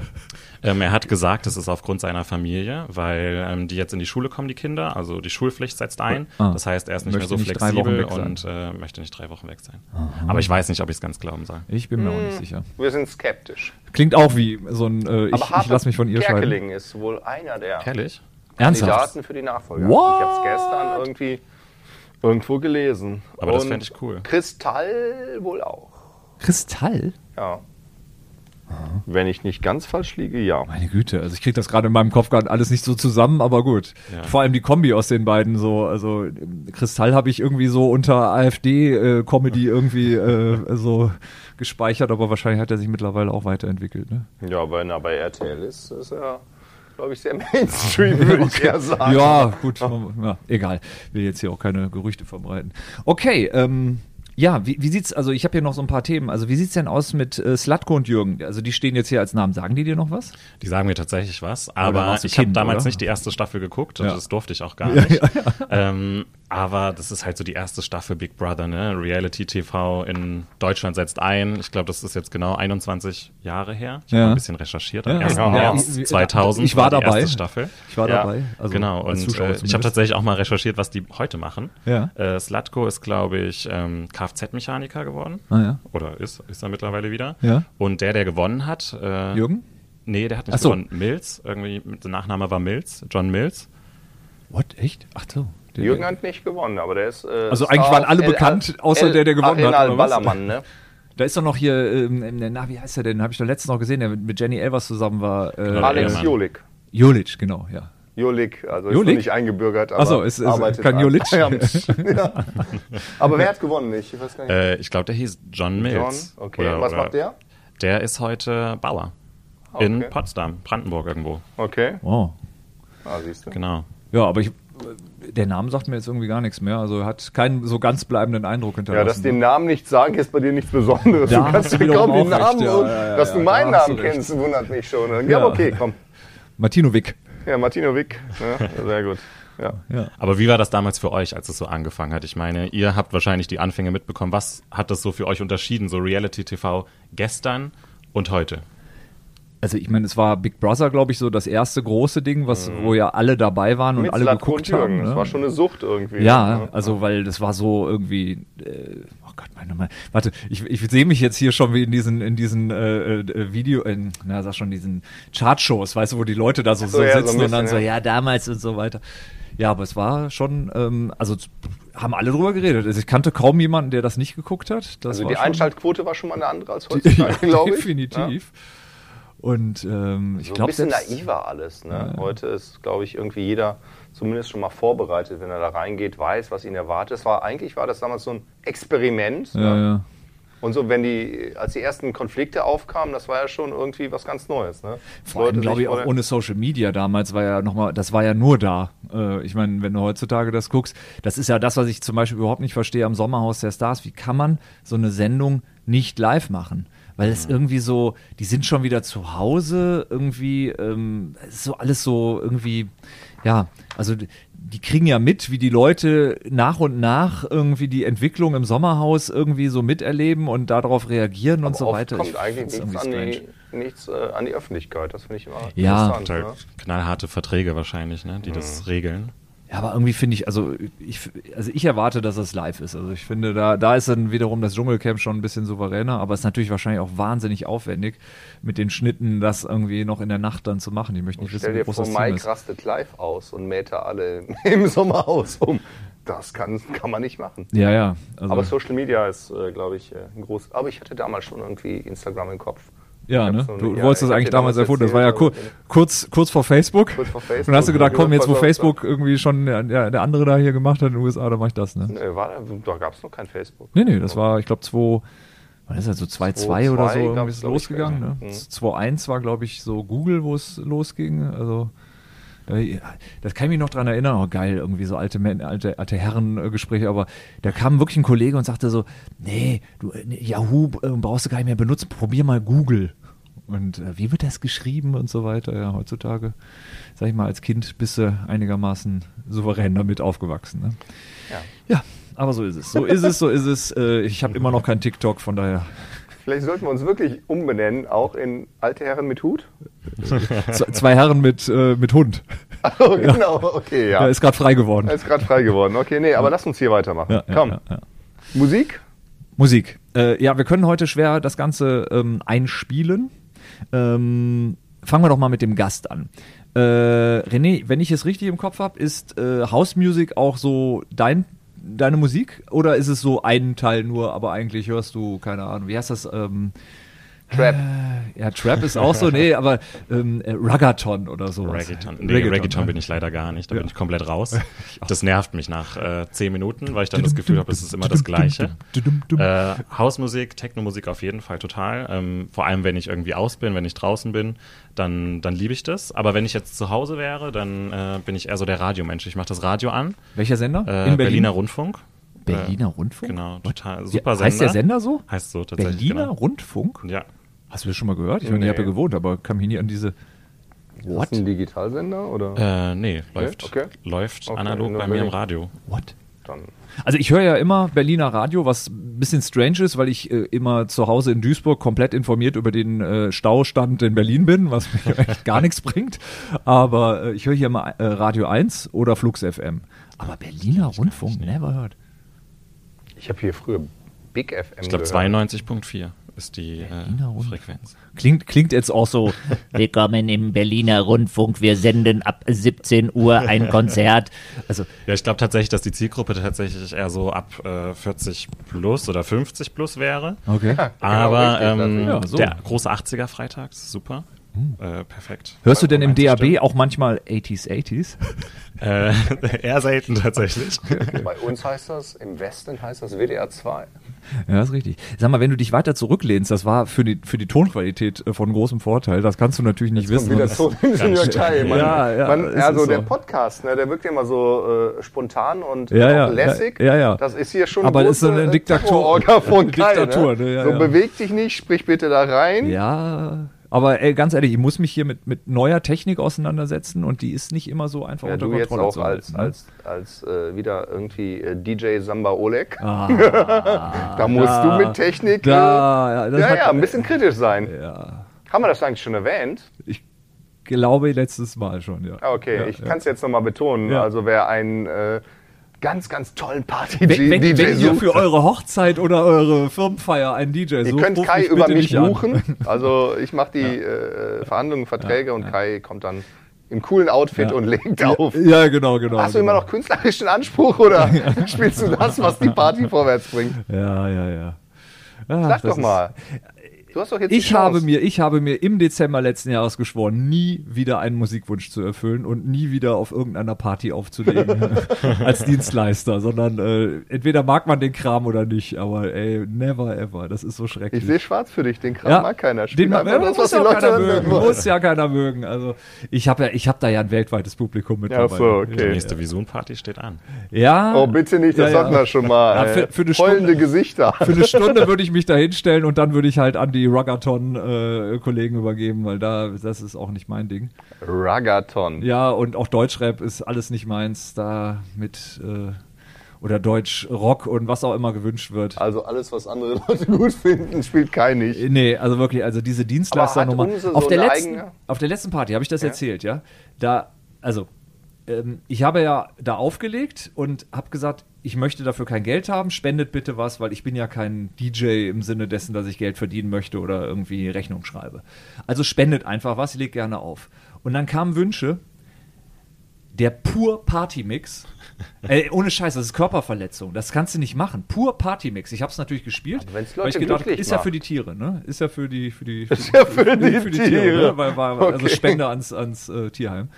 Ähm, er hat gesagt, es ist aufgrund seiner Familie, weil ähm, die jetzt in die Schule kommen, die Kinder. Also die Schulpflicht setzt ein. Ah. Das heißt, er ist nicht Möchte mehr so nicht flexibel und äh, möchte nicht drei Wochen weg sein. Aber ich weiß nicht, ob ich es ganz glauben soll. Ich bin mir auch nicht sicher. Wir sind skeptisch. Klingt auch wie so ein, äh, ich, Aber ich lasse mich von ihr scheiden. Kerkeling ist wohl einer der Ehrlich? Ernsthaft? Kandidaten für die Nachfolger. What? Ich habe es gestern irgendwie irgendwo gelesen. Aber das Und fänd ich cool. Kristall wohl auch. Kristall? Ja. Wenn ich nicht ganz falsch liege, ja. Meine Güte, also ich kriege das gerade in meinem Kopf gerade alles nicht so zusammen, aber gut. Ja. Vor allem die Kombi aus den beiden so, also Kristall habe ich irgendwie so unter AfD-Comedy [laughs] irgendwie äh, so gespeichert, aber wahrscheinlich hat er sich mittlerweile auch weiterentwickelt. Ne? Ja, wenn er bei RTL ist, ist er, glaube ich, sehr [laughs] Mainstream, würde ich [laughs] eher sagen. Ja, gut, ja, egal. Will jetzt hier auch keine Gerüchte verbreiten. Okay, ähm, ja, wie, wie sieht's, also ich habe hier noch so ein paar Themen. Also wie sieht's denn aus mit äh, Slatko und Jürgen? Also die stehen jetzt hier als Namen. Sagen die dir noch was? Die sagen mir tatsächlich was, aber ich habe damals oder? nicht die erste Staffel geguckt und Ja. das durfte ich auch gar nicht. Ähm, aber das ist halt so die erste Staffel Big Brother, ne? Reality TV in Deutschland setzt ein. Ich glaube, das ist jetzt genau 21 Jahre her. Ich habe Ja. mal ein bisschen recherchiert. Am Ja. 1. Ja. März Ich- 2000 ich war die dabei. erste Staffel. Ich war Ja. dabei. Also genau, und äh, ich habe tatsächlich auch mal recherchiert, was die heute machen. Ja. Äh, Slatko ist, glaube ich, ähm, Kfz-Mechaniker geworden. Ah, ja. Oder ist, ist er mittlerweile wieder. Ja. Und der, der gewonnen hat. Äh, Jürgen? Nee, der hat nicht so. gewonnen. Mills, irgendwie, der Nachname war Mills, John Mills. What? Echt? Ach so. Der- Jürgen hat nicht gewonnen, aber der ist. Äh, Also eigentlich waren alle bekannt, außer der, der gewonnen hat, oder was? Ballermann, ne? Da ist doch noch hier, ähm, na, wie heißt er denn? Habe ich doch letztens noch gesehen, der mit, Jenny Elvers zusammen war. Äh, Alex Ehemann. Jolik. Julic, genau, ja. Jolik, also ist Jolik? nur nicht eingebürgert, aber so, ist- ist arbeitet kein an- Jolik? [laughs] ja. [laughs] Aber wer hat gewonnen? Ich weiß gar nicht. Äh, ich glaube, der hieß John Mills. John, okay. Oder- Was oder- macht der? Der ist heute Bauer. In Okay. Potsdam, Brandenburg irgendwo. Okay. Oh. Ah, siehst du. Genau. Ja, aber ich, der Name sagt mir jetzt irgendwie gar nichts mehr. Also er hat keinen so ganz bleibenden Eindruck Ja, hinterlassen. dass den Namen nicht sagen, ist bei dir nichts Besonderes. Da du kannst ja kaum den Namen ja, und ja, ja, dass du ja, meinen Namen du kennst, wundert mich schon. Ja, Ja. okay, komm. Martino Wick. Ja, Martino Wick. Ja, sehr gut. Ja. Ja. Aber wie war das damals für euch, als es so angefangen hat? Ich meine, ihr habt wahrscheinlich die Anfänge mitbekommen. Was hat das so für euch unterschieden, so Reality-TV gestern und heute? Also ich meine, es war Big Brother, glaube ich, so das erste große Ding, was, wo ja alle dabei waren und Mit alle Slatko geguckt und haben. Das ne? war schon eine Sucht irgendwie. Ja, ne? also weil das war so irgendwie, äh, oh Gott, meine Mann. Warte, ich, ich sehe mich jetzt hier schon wie in diesen, in diesen äh, äh, Video, in, na sag schon, diesen Chartshows, weißt du, wo die Leute da so, so, so ja, so ein sitzen und dann bisschen, so, ja. ja, damals und so weiter. Ja, aber es war schon, ähm, also haben alle drüber geredet. Also ich kannte kaum jemanden, der das nicht geguckt hat. Das Also die Einschaltquote war schon mal eine andere als [laughs] ja, heutzutage, glaube ich. definitiv. Und ähm, ich So ein glaube, bisschen naiver alles. Ne? Heute ist, glaube ich, irgendwie jeder zumindest schon mal vorbereitet, wenn er da reingeht, weiß, was ihn erwartet. Es war eigentlich war das damals so ein Experiment. ja, ne? ja. Und so, wenn die, als die ersten Konflikte aufkamen, das war ja schon irgendwie was ganz Neues. Ne? Vor allem, glaube ich, auch ohne Social Media damals war ja nochmal, das war ja nur da. Äh, ich meine, wenn du heutzutage das guckst, das ist ja das, was ich zum Beispiel überhaupt nicht verstehe am Sommerhaus der Stars. Wie kann man so eine Sendung nicht live machen? Weil es irgendwie so, die sind schon wieder zu Hause, irgendwie, ähm, es ist so alles so irgendwie, ja, also die- kriegen ja mit, wie die Leute nach und nach irgendwie die Entwicklung im Sommerhaus irgendwie so miterleben und darauf reagieren und Aber so oft weiter. kommt Ich eigentlich nichts, an die, nichts äh, an die Öffentlichkeit. Das finde ich immer Ja. interessant. Halt Ne? knallharte Verträge wahrscheinlich, ne, die das regeln. Ja, aber irgendwie finde ich, also ich, also ich erwarte, dass es live ist. Also ich finde, da, da ist dann wiederum das Dschungelcamp schon ein bisschen souveräner, aber es ist natürlich wahrscheinlich auch wahnsinnig aufwendig, mit den Schnitten das irgendwie noch in der Nacht dann zu machen. Ich möchte nicht wissen, Stell wie dir groß vor, das Mike ist. rastet live aus und mäht da alle [laughs] im Sommerhaus um. Das kann, kann man nicht machen. Ja, ja. Also, Aber Social Media ist, äh, glaube ich, äh, ein groß. Aber ich hatte damals schon irgendwie Instagram im Kopf. Ja, ne? so- Du ja, wolltest das eigentlich damals erfunden. Das war ja kur kurz, kurz vor Facebook. Kurz vor Facebook. Und dann hast du gedacht, komm, jetzt wo Facebook irgendwie schon der, der der andere da hier gemacht hat in den USA, dann mach ich das, ne? Nee, war, da gab es noch kein Facebook. Nee, nee, das war, ich glaube, 2, wann ist das, so 2.2 oder so 2.2 irgendwie ist es losgegangen. Ne? mhm. 2.1 war, glaube ich, so Google, wo es losging. Also, das kann ich mich noch dran erinnern. Oh, geil, irgendwie so alte, alte, alte Herrengespräche. Aber da kam wirklich ein Kollege und sagte so: Nee, du, äh, Yahoo äh, brauchst du gar nicht mehr benutzen, probier mal Google. Und äh, wie wird das geschrieben und so weiter? Ja, heutzutage, sag ich mal, als Kind bist du einigermaßen souverän damit aufgewachsen. Ne? Ja. Ja, aber so ist es. So ist es, so ist es. Äh, ich habe immer noch kein TikTok, von daher. Vielleicht sollten wir uns wirklich umbenennen, auch in alte Herren mit Hut. [laughs] Zwei Herren mit, äh, mit Hund. Oh, genau, okay, ja. Er ist gerade frei geworden. Ist gerade frei geworden. Okay, nee, aber lass uns hier weitermachen. Ja, ja, Komm, ja, ja. Musik? Musik. Äh, ja, wir können heute schwer das Ganze ähm, einspielen. Ähm, fangen wir doch mal mit dem Gast an. Äh, René, wenn ich es richtig im Kopf habe, ist äh, House Music auch so dein, deine Musik? Oder ist es so ein Teil nur, aber eigentlich hörst du, keine Ahnung, wie heißt das? Ähm, Trap. äh, ja, Trap ist auch so, nee, aber ähm, äh, Ruggaton oder so. Reggaeton. Nee, Reggaeton, bin ich leider gar nicht. Da bin ich komplett raus. [laughs] Das nervt mich nach äh, zehn Minuten, weil ich dann das Gefühl habe, es ist immer das Gleiche. Äh, Hausmusik, Technomusik auf jeden Fall total. Ähm, vor allem, wenn ich irgendwie aus bin, wenn ich draußen bin, dann, dann liebe ich das. Aber wenn ich jetzt zu Hause wäre, dann äh, bin ich eher so der Radiomensch. Ich mache das Radio an. Welcher Sender? Äh, Berliner Rundfunk. Berliner Rundfunk? Genau, What? total super Heißt der Sender. Sender so? Heißt so tatsächlich. Berliner Genau. Rundfunk? Ja. Hast du das schon mal gehört? Ich meine, ich Nee. habe ja gewohnt, aber kam hier nie an diese. Ist das ein Digitalsender oder? Äh, nee, läuft, okay. läuft Okay, analog nur bei mir im. Radio. What? Dann Also ich höre ja immer Berliner Radio, was ein bisschen strange ist, weil ich äh, immer zu Hause in Duisburg komplett informiert über den äh, Staustand in Berlin bin, was mir [laughs] eigentlich gar nichts bringt. Aber äh, ich höre hier immer äh, Radio 1 oder Flux FM. Aber Berliner Rundfunk, never heard. Ich habe hier früher Big FM Ich glaube gehört. 92.4 ist die Berliner äh. Frequenz. Klingt, klingt jetzt auch so. [laughs] Willkommen im Berliner Rundfunk. Wir senden ab 17 Uhr ein [laughs] Konzert. Also Ja, ich glaube tatsächlich, dass die Zielgruppe tatsächlich eher so ab äh, 40 plus oder 50 plus wäre. okay. Aber richtig, ähm, Ja, so. der große 80er Freitag, super. Äh, perfekt. Hörst du denn im 90 DAB Stimmen. auch manchmal 80s, 80s? Äh, [laughs] eher selten tatsächlich. [laughs] Bei uns heißt das, im Westen heißt das WDR 2. Ja, ist richtig. Sag mal, wenn du dich weiter zurücklehnst, das war für die, für die Tonqualität äh, von großem Vorteil. Das kannst du natürlich nicht wissen. Und wieder Das- so in New York Times. Man, Ja, ja, man, also ist der so. Podcast, ne, der wirkt ja immer so äh, spontan und Ja, ja, lässig. ja, ja. Das ist hier schon Aber eine das ist so große, eine Diktatur- von [laughs] Kai, Diktatur, ne? ne, ja, so ja. beweg dich nicht, sprich bitte da rein. Ja, Aber ey, ganz ehrlich, ich muss mich hier mit, mit neuer Technik auseinandersetzen und die ist nicht immer so einfach Ja, unter du jetzt Kontrolle auch zu als, ne? als, als äh, wieder irgendwie äh, DJ Samba Oleg. Ah, [laughs] da musst da- du mit Technik. da, ja, äh, das ja, hat- ja, ein bisschen kritisch sein. Ja, Haben wir das eigentlich schon erwähnt? ich glaube letztes Mal schon, ja. Ah, Okay, ja, ich ja. kann es jetzt nochmal betonen. Ja. Also wer einen äh, ganz, ganz tollen Wenn, Party-DJ wenn, wenn ihr sucht, für eure Hochzeit oder eure Firmenfeier einen DJ ihr sucht, könnt ruft Kai mich über mich an. buchen. [laughs] Also ich mache die äh, Verhandlungen, Verträge und Kai kommt dann im coolen Outfit und legt auf. Ja, genau, genau. Hast du genau. immer noch künstlerischen Anspruch oder [laughs] spielst du das, was die Party vorwärts bringt? Ja, ja, ja. ja Sag doch ist- mal. Du hast doch jetzt Ich habe mir, ich habe mir im Dezember letzten Jahres geschworen, nie wieder einen Musikwunsch zu erfüllen und nie wieder auf irgendeiner Party aufzulegen [laughs] [laughs] als Dienstleister, sondern äh, entweder mag man den Kram oder nicht, aber ey, never ever, das ist so schrecklich. Ich sehe schwarz für dich, den Kram mag keiner. Spiel den mag, ja, das, muss was die ja keiner mögen, wollen. muss ja keiner mögen. Also ich habe ja, ich habe da ja ein weltweites Publikum mit Ja, dabei. so, okay. Die Ja. nächste Visun-Party steht an. Ja. Oh, bitte nicht, das Ja, hatten ja. wir schon mal. Ja, für- für eine heulende Stunde- Gesichter. Für eine Stunde [laughs] würde ich mich da hinstellen und dann würde ich halt an die Ruggathon-Kollegen übergeben, weil da, das ist auch nicht mein Ding. Ragaton. Ja, und auch Deutschrap ist alles nicht meins, da mit, äh, oder Deutsch-Rock und was auch immer gewünscht wird. Also alles, was andere [laughs] Leute gut finden, spielt kein nicht. Äh, Nee, also wirklich, also diese Dienstleisternummer. Umse Auf, so der letzten, eigene- auf der letzten Party habe ich das Ja. erzählt, ja. Da, also, ähm, ich habe ja da aufgelegt und habe gesagt, ich möchte dafür kein Geld haben, spendet bitte was, weil ich bin ja kein DJ im Sinne dessen, dass ich Geld verdienen möchte oder irgendwie Rechnung schreibe. Also spendet einfach was, ich leg gerne auf. Und dann kamen Wünsche, der pur Partymix. Ey, ohne Scheiß, das ist Körperverletzung. Das kannst du nicht machen. Pur Partymix. Ich habe es natürlich gespielt. Wenn's weil ich gedacht, ist ja für die Tiere, ne? Ist ja für die für die Ist ja für die Tiere. ne? weil, war, also Okay. Spende ans ans äh, Tierheim.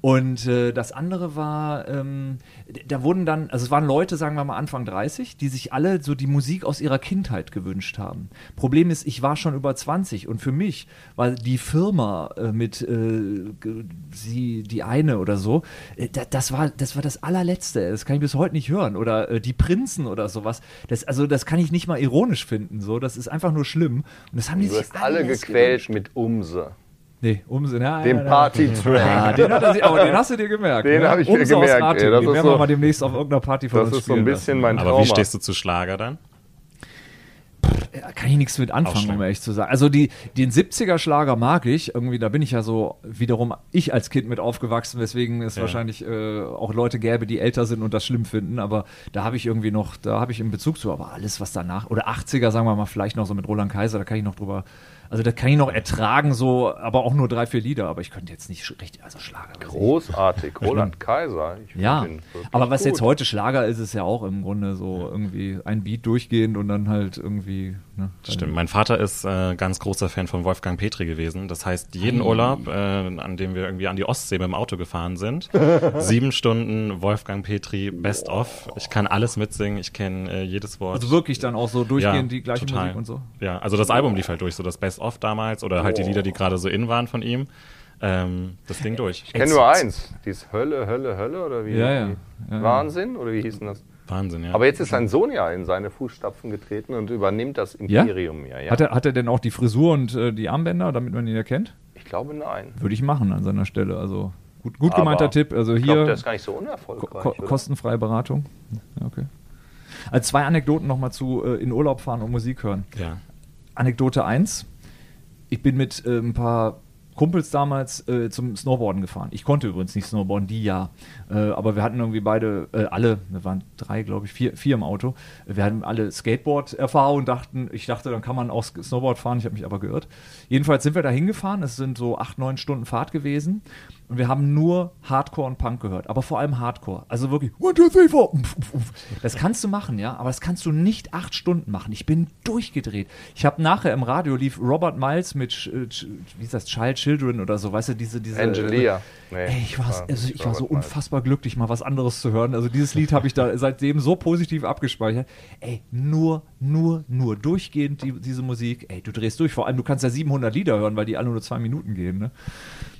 Und äh, das andere war, ähm, da wurden dann, also es waren Leute, sagen wir mal Anfang 30, die sich alle so die Musik aus ihrer Kindheit gewünscht haben. Problem ist, ich war schon über 20 und für mich war die Firma äh, mit äh, sie die eine oder so, äh, da, das war das war das allerletzte. Das kann ich bis heute nicht hören oder äh, die Prinzen oder sowas. Das also das kann ich nicht mal ironisch finden. So, das ist einfach nur schlimm. Und das haben die Du sich hast alle gequält gewünscht. mit Umse. Nee, Umsinn. Ja, Dem ja. Party-Track. Ja, den, hat er sich, aber den hast du dir gemerkt. Den ne? hab ich mir Umso aus gemerkt, ey, das Den ist werden wir so- mal demnächst auf irgendeiner Party von Das uns ist so ein bisschen lassen. mein Aber Trauma. wie stehst du zu Schlager dann? Kann ich nichts mit anfangen, um ehrlich zu sagen. Also die, den 70er-Schlager mag ich. Irgendwie, da bin ich ja so wiederum ich als Kind mit aufgewachsen, weswegen es Ja. wahrscheinlich äh, auch Leute gäbe, die älter sind und das schlimm finden. Aber da habe ich irgendwie noch, da habe ich einen Bezug zu. Aber alles, was danach, oder 80er, sagen wir mal, vielleicht noch so mit Roland Kaiser, da kann ich noch drüber, also da kann ich noch ertragen, so, aber auch nur drei, vier Lieder. Aber ich könnte jetzt nicht richtig, also Schlager. Großartig. Roland Kaiser. Ja, aber was gut. jetzt heute Schlager ist, ist ja auch im Grunde so irgendwie ein Beat durchgehend und dann halt irgendwie. Ne, dann- Stimmt. Mein Vater ist äh, ganz großer Fan von Wolfgang Petri gewesen. Das heißt, jeden Urlaub, äh, an dem wir irgendwie an die Ostsee mit dem Auto gefahren sind, [laughs] sieben Stunden Wolfgang Petri Best of. Ich kann alles mitsingen, ich kenne äh, jedes Wort. Also wirklich dann auch so durchgehend die gleiche total. Musik und so. Ja, also das Album lief halt durch, so das Best of damals oder halt die Lieder, die gerade so in waren von ihm. Ähm, das Ding durch. Ich kenne nur eins. Dieses Hölle, Hölle, Hölle oder wie? Ja, ja. Ja, ja. Wahnsinn oder wie hieß denn das? Wahnsinn, ja. Aber jetzt ist sein Sohn ja in seine Fußstapfen getreten und übernimmt das Imperium ja. ja. Hat, er, hat er denn auch die Frisur und äh, die Armbänder, damit man ihn erkennt? Ich glaube nein. Würde ich machen an seiner Stelle. Also gut, gut Aber gemeinter Tipp. Also Ich glaube, hier der ist gar nicht so unerfolgreich. ko oder? kostenfreie Beratung. Ja, okay. Also zwei Anekdoten nochmal zu äh, in Urlaub fahren und Musik hören. ja. Anekdote 1. Ich bin mit äh, ein paar Kumpels damals äh, zum Snowboarden gefahren. Ich konnte übrigens nicht Snowboarden, die ja. Äh, aber wir hatten irgendwie beide, äh, alle, wir waren drei, glaube ich, vier, vier im Auto. Wir hatten alle Skateboard-Erfahrung und dachten, ich dachte, dann kann man auch Snowboard fahren. Ich habe mich aber geirrt. Jedenfalls sind wir da hingefahren. Es sind so acht, neun Stunden Fahrt gewesen. Und wir haben nur Hardcore und Punk gehört. Aber vor allem Hardcore. Also wirklich, one, two, three, four. Das kannst du machen, ja. Aber das kannst du nicht acht Stunden machen. Ich bin durchgedreht. Ich habe nachher im Radio lief Robert Miles mit, Ch- wie ist das, Child Children oder so. Weißt du, diese, diese. Angelia. Nee, Ey, ich, war, also ich war so Robert Miles. unfassbar glücklich, mal was anderes zu hören. Also dieses Lied habe ich da seitdem so positiv abgespeichert. Ey, nur, nur, nur durchgehend die, diese Musik. Ey, du drehst durch. Vor allem, du kannst ja 700 Lieder hören, weil die alle nur zwei Minuten gehen. Ne?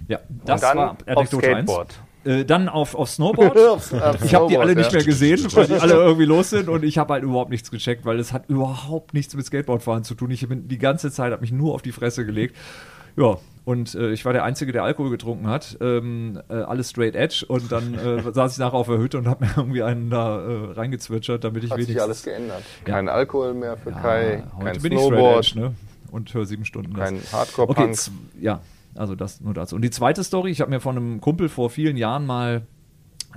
Ja, das dann war auf Skateboard. 1. Äh, dann auf, auf Snowboard. [laughs] Aufs Ich habe die alle nicht ja. mehr gesehen, weil die alle irgendwie los sind und ich habe halt überhaupt nichts gecheckt, weil es hat überhaupt nichts mit Skateboardfahren zu tun. Ich bin die ganze Zeit, habe mich nur auf die Fresse gelegt. Ja, und äh, ich war der Einzige, der Alkohol getrunken hat. Ähm, äh, alles straight edge. Und dann äh, [laughs] saß ich nachher auf der Hütte und habe mir irgendwie einen da äh, reingezwitschert, damit ich Hat sich wenigstens... alles geändert. Ja. Kein Alkohol mehr für Kai, heute kein bin ich Snowboard, straight edge, ne? Und höre sieben Stunden kein Hardcore-Punk. Okay, ja, also das nur dazu. Und die zweite Story, ich habe mir von einem Kumpel vor vielen Jahren mal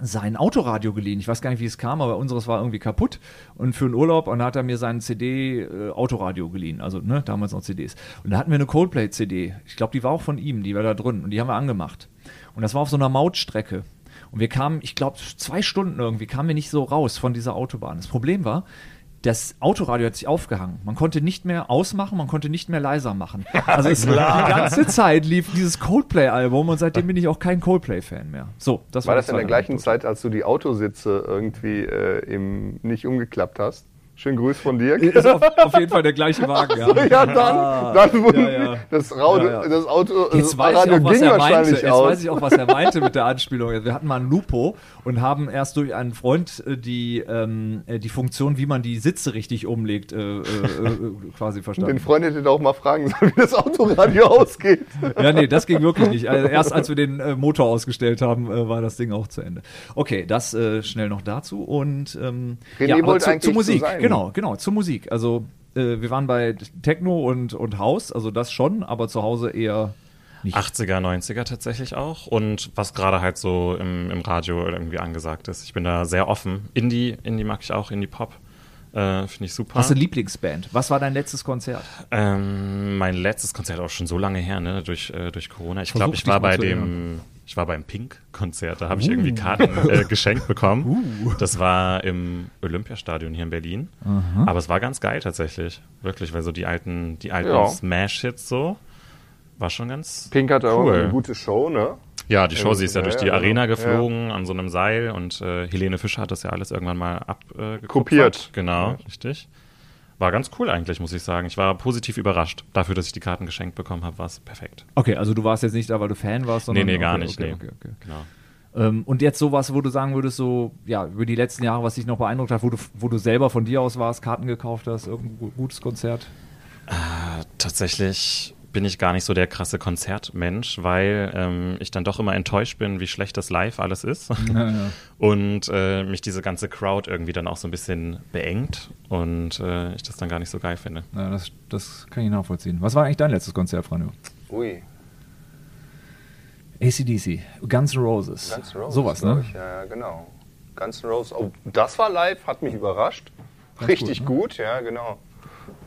sein Autoradio geliehen. Ich weiß gar nicht, wie es kam, aber unseres war irgendwie kaputt. Und für einen Urlaub, und da hat er mir sein CD-Autoradio geliehen. Also, ne, damals noch CDs. Und da hatten wir eine Coldplay-CD. Ich glaube, die war auch von ihm, die war da drin. Und die haben wir angemacht. Und das war auf so einer Mautstrecke. Und wir kamen, ich glaube, zwei Stunden irgendwie, kamen wir nicht so raus von dieser Autobahn. Das Problem war, das Autoradio hat sich aufgehangen. Man konnte nicht mehr ausmachen, man konnte nicht mehr leiser machen. [laughs] Also es, die ganze Zeit lief dieses Coldplay-Album und seitdem bin ich auch kein Coldplay-Fan mehr. So, das War die das in der gleichen. Zeit, als du die Autositze irgendwie äh, im, nicht umgeklappt hast? Schönen Gruß von Dirk. Ist auf, auf jeden Fall der gleiche Wagen, ja. ja, dann, Ah, dann wurden ja, ja. Das, ja. das Auto, Jetzt das weiß, ich auch, was ging er meinte. wahrscheinlich Jetzt aus. weiß ich auch, was er meinte mit der Anspielung. Wir hatten mal einen Lupo und haben erst durch einen Freund äh, die, ähm, äh, die Funktion, wie man die Sitze richtig umlegt, äh, äh, äh, quasi Den verstanden. Freund hätte auch mal fragen sollen, wie das Autoradio [laughs] ausgeht. Ja, nee, das ging wirklich nicht. Also erst als wir den äh, Motor ausgestellt haben, äh, war das Ding auch zu Ende. Okay, das äh, schnell noch dazu. Und ähm, René ja, wollte zu, eigentlich zur Musik. zu sein. Genau, genau, zur Musik. Also äh, wir waren bei Techno und, und House, also das schon, aber zu Hause eher nicht. 80er, 90er tatsächlich auch. Und was gerade halt so im, im Radio irgendwie angesagt ist. Ich bin da sehr offen. Indie, Indie mag ich auch, Indie-Pop. Äh, Finde ich super. Hast du Lieblingsband? Was war dein letztes Konzert? Ähm, mein letztes Konzert auch schon so lange her, ne, durch, äh, durch Corona. Ich glaube, ich war bei dem, ich war beim Pink-Konzert, da habe ich irgendwie Karten äh, [laughs] geschenkt bekommen. Das war im Olympiastadion hier in Berlin. Aber es war ganz geil tatsächlich. Wirklich, weil so die alten, die alten Ja. Smash-Hits so, war schon ganz. Pink hatte auch Cool. eine gute Show, ne? Ja, die Show, sie ist ja Ja, durch ja, die genau. Arena Ja. geflogen an so einem Seil und äh, Helene Fischer hat das ja alles irgendwann mal abgekupfert. Äh. Genau, richtig. War ganz cool eigentlich, muss ich sagen. Ich war positiv überrascht. Dafür, dass ich die Karten geschenkt bekommen habe, war es perfekt. Okay, also du warst jetzt nicht da, weil du Fan warst, sondern nee, nee, gar okay, nicht. Okay, nee. okay, okay. Genau. Ähm, und jetzt sowas, wo du sagen würdest, so, ja, über die letzten Jahre, was dich noch beeindruckt hat, wo du, wo du selber von dir aus warst, Karten gekauft hast, irgendein gu- gutes Konzert? Tatsächlich bin ich gar nicht so der krasse Konzertmensch, weil ähm, ich dann doch immer enttäuscht bin, wie schlecht das live alles ist. Und äh, mich diese ganze Crowd irgendwie dann auch so ein bisschen beengt und äh, ich das dann gar nicht so geil finde. Ja, das, das kann ich nachvollziehen. Was war eigentlich dein letztes Konzert, Franjo? Ui, ACDC, Guns N' Roses. Guns N' Roses. Sowas, ne? Ich. Ja, ja, genau. Guns N' Roses. Oh, das war live, hat mich überrascht. Richtig gut, gut, ne? ja, genau.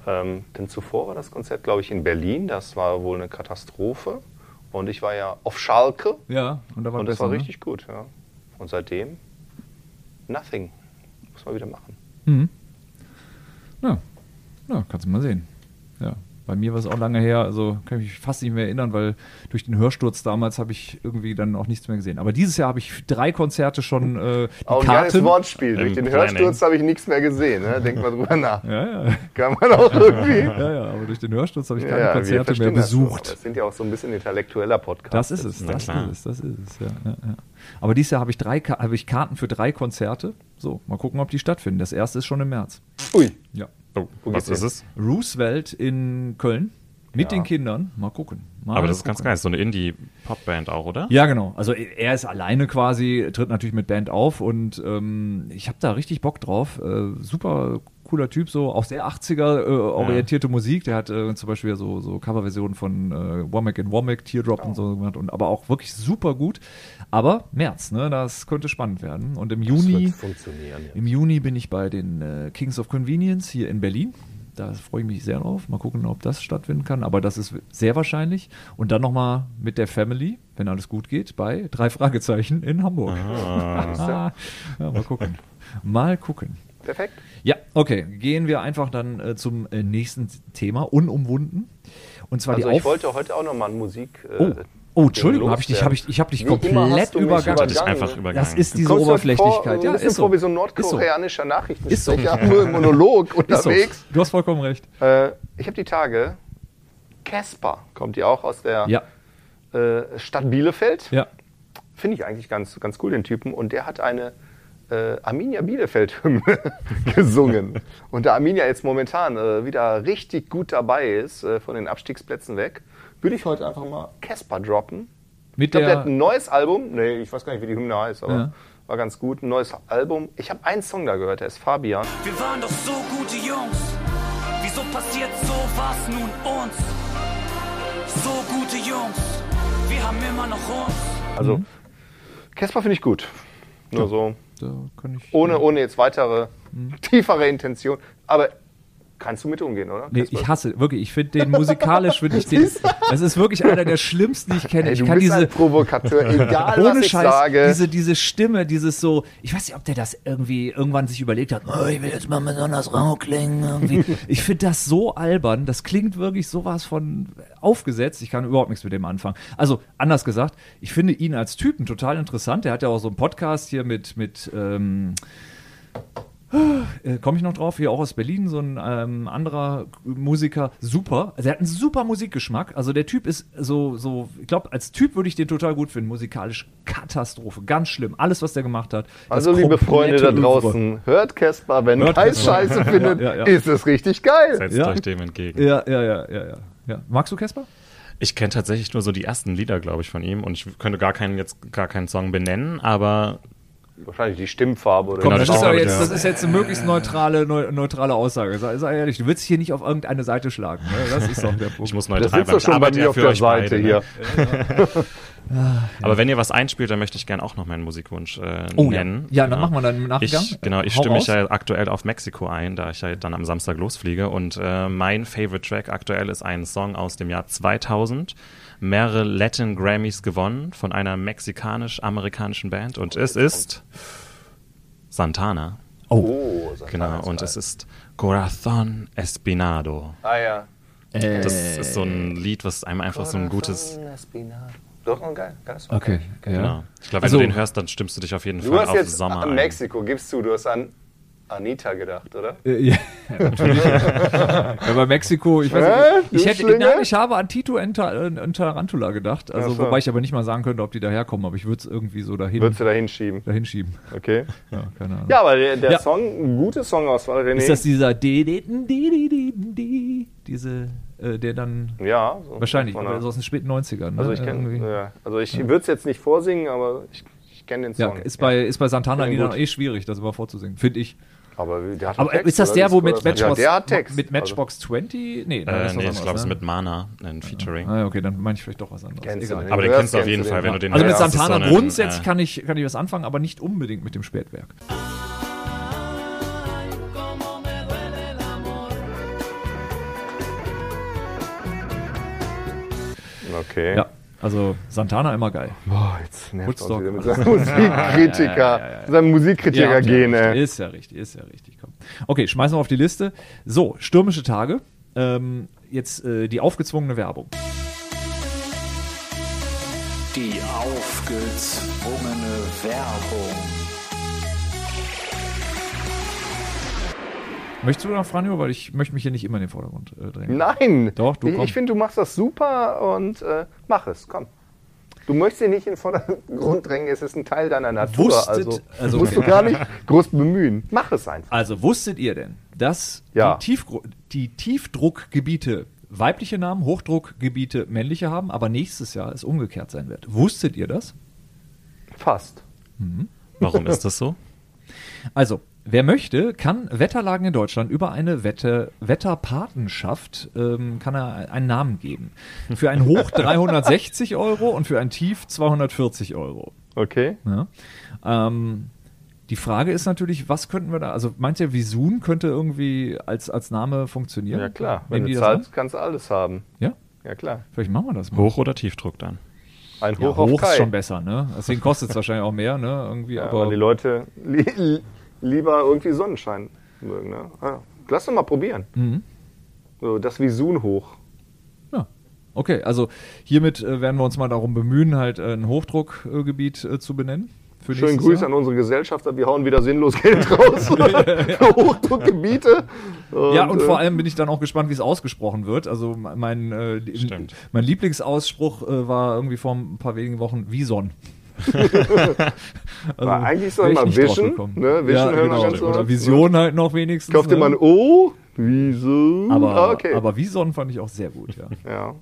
Ähm, denn zuvor war das Konzert, glaube ich, in Berlin. Das war wohl eine Katastrophe. Und ich war ja auf Schalke. Ja, und da war und das besser, war ne? richtig gut, ja. Und seitdem, nothing. Muss man wieder machen. Mhm. Ja. ja, kannst du mal sehen. Ja. Bei mir war es auch lange her, also kann ich mich fast nicht mehr erinnern, weil durch den Hörsturz damals habe ich irgendwie dann auch nichts mehr gesehen. Aber dieses Jahr habe ich drei Konzerte schon äh, die Auch ein geiles Karten. Wortspiel. Durch den Planning. Hörsturz habe ich nichts mehr gesehen. Ne? Denkt mal drüber nach. Ja, ja, Kann man auch irgendwie. [laughs] ja, ja, aber durch den Hörsturz habe ich keine Ja, Konzerte mehr verstehen das besucht. Das sind ja auch so ein bisschen intellektueller Podcast. Das ist es, das klar. ist es, das ist es, ja, ja, ja. Aber dieses Jahr habe ich drei habe ich Karten für drei Konzerte. So, mal gucken, ob die stattfinden. Das erste ist schon im März. Ui. Ja. Oh, was ist es? Roosevelt in Köln mit Ja. den Kindern. Mal gucken. Mal Aber das ist ganz gucken. geil. So eine Indie-Pop-Band auch, oder? Ja, genau. Also er ist alleine quasi, tritt natürlich mit Band auf und ähm, ich habe da richtig Bock drauf. Äh, super cooler Typ, so auch sehr 80er äh, orientierte Musik. Der hat äh, zum Beispiel so, so Coverversionen von äh, Womack and Womack, Teardrop und so gemacht und aber auch wirklich super gut. Aber März, ne, das könnte spannend werden. Und im Juni, wird funktionieren. im Juni bin ich bei den äh, Kings of Convenience hier in Berlin. Da freue ich mich sehr drauf. Mal gucken, ob das stattfinden kann. Aber das ist sehr wahrscheinlich. Und dann nochmal mit der Family, wenn alles gut geht, bei drei Fragezeichen in Hamburg. Ah, [laughs] ja, mal gucken. Mal gucken. Perfekt. Ja, okay. Gehen wir einfach dann äh, zum äh, nächsten Thema, unumwunden. Und zwar Also die ich Auf wollte heute auch nochmal Musik. Äh, Oh, oh Entschuldigung, hab ich dich, hab ich, ich habe dich Wie komplett übergangen. Ich Übergangen. einfach übergangen. Das ist diese Oberflächlichkeit. Vor, ja, ist so. vor wie so ein Ist so. nordkoreanischer [laughs] Ist so. Nachrichtensprecher, nur im Monolog [laughs] Ist so. unterwegs. Du hast vollkommen recht. Äh, ich habe die Tage, Casper, kommt die auch aus der Ja, äh, Stadt Bielefeld. ja. Finde ich eigentlich ganz, ganz cool, den Typen. Und der hat eine äh, Arminia Bielefeld-Hymne [laughs] gesungen. Und da Arminia jetzt momentan äh, wieder richtig gut dabei ist, äh, von den Abstiegsplätzen weg, würde ich heute einfach mal Casper droppen. Mit Ich glaube, der der, hat ein neues Album. Nee, ich weiß gar nicht, wie die Hymne heißt, aber Ja. war ganz gut. Ein neues Album. Ich habe einen Song da gehört, der ist Fabian. Wir waren doch so gute Jungs. Wieso passiert sowas nun uns? So gute Jungs. Wir haben immer noch uns. Also, Casper finde ich gut. Nur so, da kann ich, ohne, ohne jetzt weitere, [laughs] tiefere Intention. Aber kannst du mit umgehen, oder? Nee, ich hasse, wirklich, ich finde den musikalisch, finde ich [laughs] den, das ist wirklich einer der schlimmsten, die ich kenne. Ey, ich kann diese, Provokateur, [laughs] egal was ohne ich Scheiß, sage. diese, diese Stimme, dieses so, ich weiß nicht, ob der das irgendwie irgendwann sich überlegt hat, oh, ich will jetzt mal besonders rau klingen, irgendwie. Ich finde das so albern, das klingt wirklich sowas von aufgesetzt, ich kann überhaupt nichts mit dem anfangen. Also, anders gesagt, ich finde ihn als Typen total interessant, der hat ja auch so einen Podcast hier mit, mit, ähm, äh, komme ich noch drauf, hier auch aus Berlin, so ein ähm, anderer Musiker, super. Also er hat einen super Musikgeschmack. Also der Typ ist so, so, ich glaube, als Typ würde ich den total gut finden. Musikalisch Katastrophe, ganz schlimm. Alles, was der gemacht hat. Also, liebe Freunde da draußen, hört Casper, wenn Hört Casper. Scheiße findet, Ja, ja. ist es richtig geil. Setzt Ja. euch dem entgegen. Ja, ja, ja, ja, ja. ja. Magst du Casper? Ich kenne tatsächlich nur so die ersten Lieder, glaube ich, von ihm und ich könnte gar keinen jetzt gar keinen Song benennen, aber Wahrscheinlich die Stimmfarbe oder Komm, Genau, das, das ist jetzt, das ist jetzt eine möglichst neutrale, neu, neutrale Aussage. Sei, sei ehrlich, du willst hier nicht auf irgendeine Seite schlagen. Ne? Das ist doch der Punkt. ich muss Das neutral sitzt doch schon bei mir ja auf für der Seite beide, hier. Ne? [laughs] Aber wenn ihr was einspielt, dann möchte ich gerne auch noch meinen Musikwunsch äh, Oh ja. nennen. Ja, dann machen wir dann im Nachgang. Ich, genau, ich Hau stimme mich raus. ja aktuell auf Mexiko ein, da ich ja dann am Samstag losfliege. Und äh, mein Favorite Track aktuell ist ein Song aus dem Jahr 2000. Mehrere Latin Grammys gewonnen von einer mexikanisch-amerikanischen Band. Und es ist Santana. Oh, Santana Genau, ist und geil. es ist Corazón Espinado. Ah ja. Äh, Das ist so ein Lied, was einem einfach so ein gutes. Espinado. Doch, oh, geil. geiles Song. Okay, ja. Genau. Ich glaube, wenn Also- du den hörst, dann stimmst du dich auf jeden Du Fall hast auf jetzt Sommer an ein. Mexiko, gibst du, du hast an Anita gedacht, oder? Äh, ja, [laughs] natürlich. ja, bei Mexiko, ich weiß nicht, ich, hätte, nein, ich habe an Tito und und Tarantula gedacht, also so. wobei ich aber nicht mal sagen könnte, ob die daherkommen, aber ich würde es irgendwie so dahin, Würdest du da hinschieben? dahin schieben. Okay. [laughs] Ja, keine Ahnung. Ja, aber der, der Ja. Song, ein gute Songauswahl, René. Ist das dieser di, di, di, di, di, di, diese, äh, der dann ja, so wahrscheinlich, aber aus den späten 90ern. Ne? Also ich kenne, ja, also ich würde es jetzt nicht vorsingen, aber ich, ich kenne den Ja, Song. ist bei, ist bei Santana Ja, Liedern eh schwierig, das immer vorzusingen, finde ich. Aber der hat Aber Text, ist das der, wo mit? Matchbox, Ja, der mit Matchbox 20? Nee, nein, das Äh, nee, ich glaube, es ist mit Mana, ein Featuring. Ah, ja, okay, dann meine ich vielleicht doch was anderes. Kennst Egal. den? Aber den kennst du auf jeden Fall, wenn du den Also mit Santana grundsätzlich kann, ich, kann ich was anfangen, aber nicht unbedingt mit dem Spätwerk. Okay. Ja, also Santana immer geil. Boah, jetzt nervt Woodstock. wieder mit seinem Musikkritiker, seinem Musikritiker gehen, ja, ey. Ist ja richtig, ist ja richtig. Komm. Okay, schmeißen wir auf die Liste. So, stürmische Tage. Ähm, jetzt äh, die aufgezwungene Werbung. Die aufgezwungene Werbung. Möchtest du noch, Franjo? Weil ich möchte mich hier nicht immer in den Vordergrund äh, drängen. Nein. Doch, du ich, komm. ich finde, du machst das super und äh, mach es, komm. Du möchtest ihn nicht in den Vordergrund drängen, es ist ein Teil deiner Natur. Wusstet- also, also, musst du gar nicht groß bemühen. Mach es einfach. Also wusstet ihr denn, dass Ja. die, Tiefgru die Tiefdruckgebiete weibliche Namen, Hochdruckgebiete männliche haben, aber nächstes Jahr es umgekehrt sein wird? Wusstet ihr das? Fast. Warum ist das so? Also, wer möchte, kann Wetterlagen in Deutschland über eine Wette, Wetterpatenschaft ähm, kann er einen Namen geben. Für ein Hoch 360 Euro und für ein Tief 240 Euro. Okay. Ja. Ähm, die Frage ist natürlich, was könnten wir da, also meint ihr, Visun könnte irgendwie als, als Name funktionieren? Ja klar, Wenn die du zahlst, kannst du alles haben. Ja, Ja klar. vielleicht machen wir das mal. Hoch- oder Tiefdruck dann? Ein Ja, Hoch, hoch auf Kai. ist schon besser, ne? Deswegen kostet es wahrscheinlich auch mehr, ne? Irgendwie, Ja, aber aber die Leute li- lieber irgendwie Sonnenschein mögen. Ne? Ah, lass doch mal probieren. Mhm. So, das Visun hoch. Ja. Okay, also hiermit äh, werden wir uns mal darum bemühen, halt äh, ein Hochdruckgebiet äh, zu benennen. Für Schönen Grüße Jahr. an unsere Gesellschafter. Wir hauen wieder sinnlos Geld [laughs] raus [laughs] für Hochdruckgebiete. Ja, und äh, vor allem bin ich dann auch gespannt, wie es ausgesprochen wird. Also mein, äh, mein Lieblingsausspruch äh, war irgendwie vor ein paar wenigen Wochen Wison. [laughs] Also, Aber eigentlich soll man Vision, ne? Vision ja, hören genau. ganz Oder oft, Vision halt noch wenigstens. Kauft dir ne? mal ein O? Wieso? aber, Ah, okay. aber Vison fand ich auch sehr gut, ja. [laughs] ja.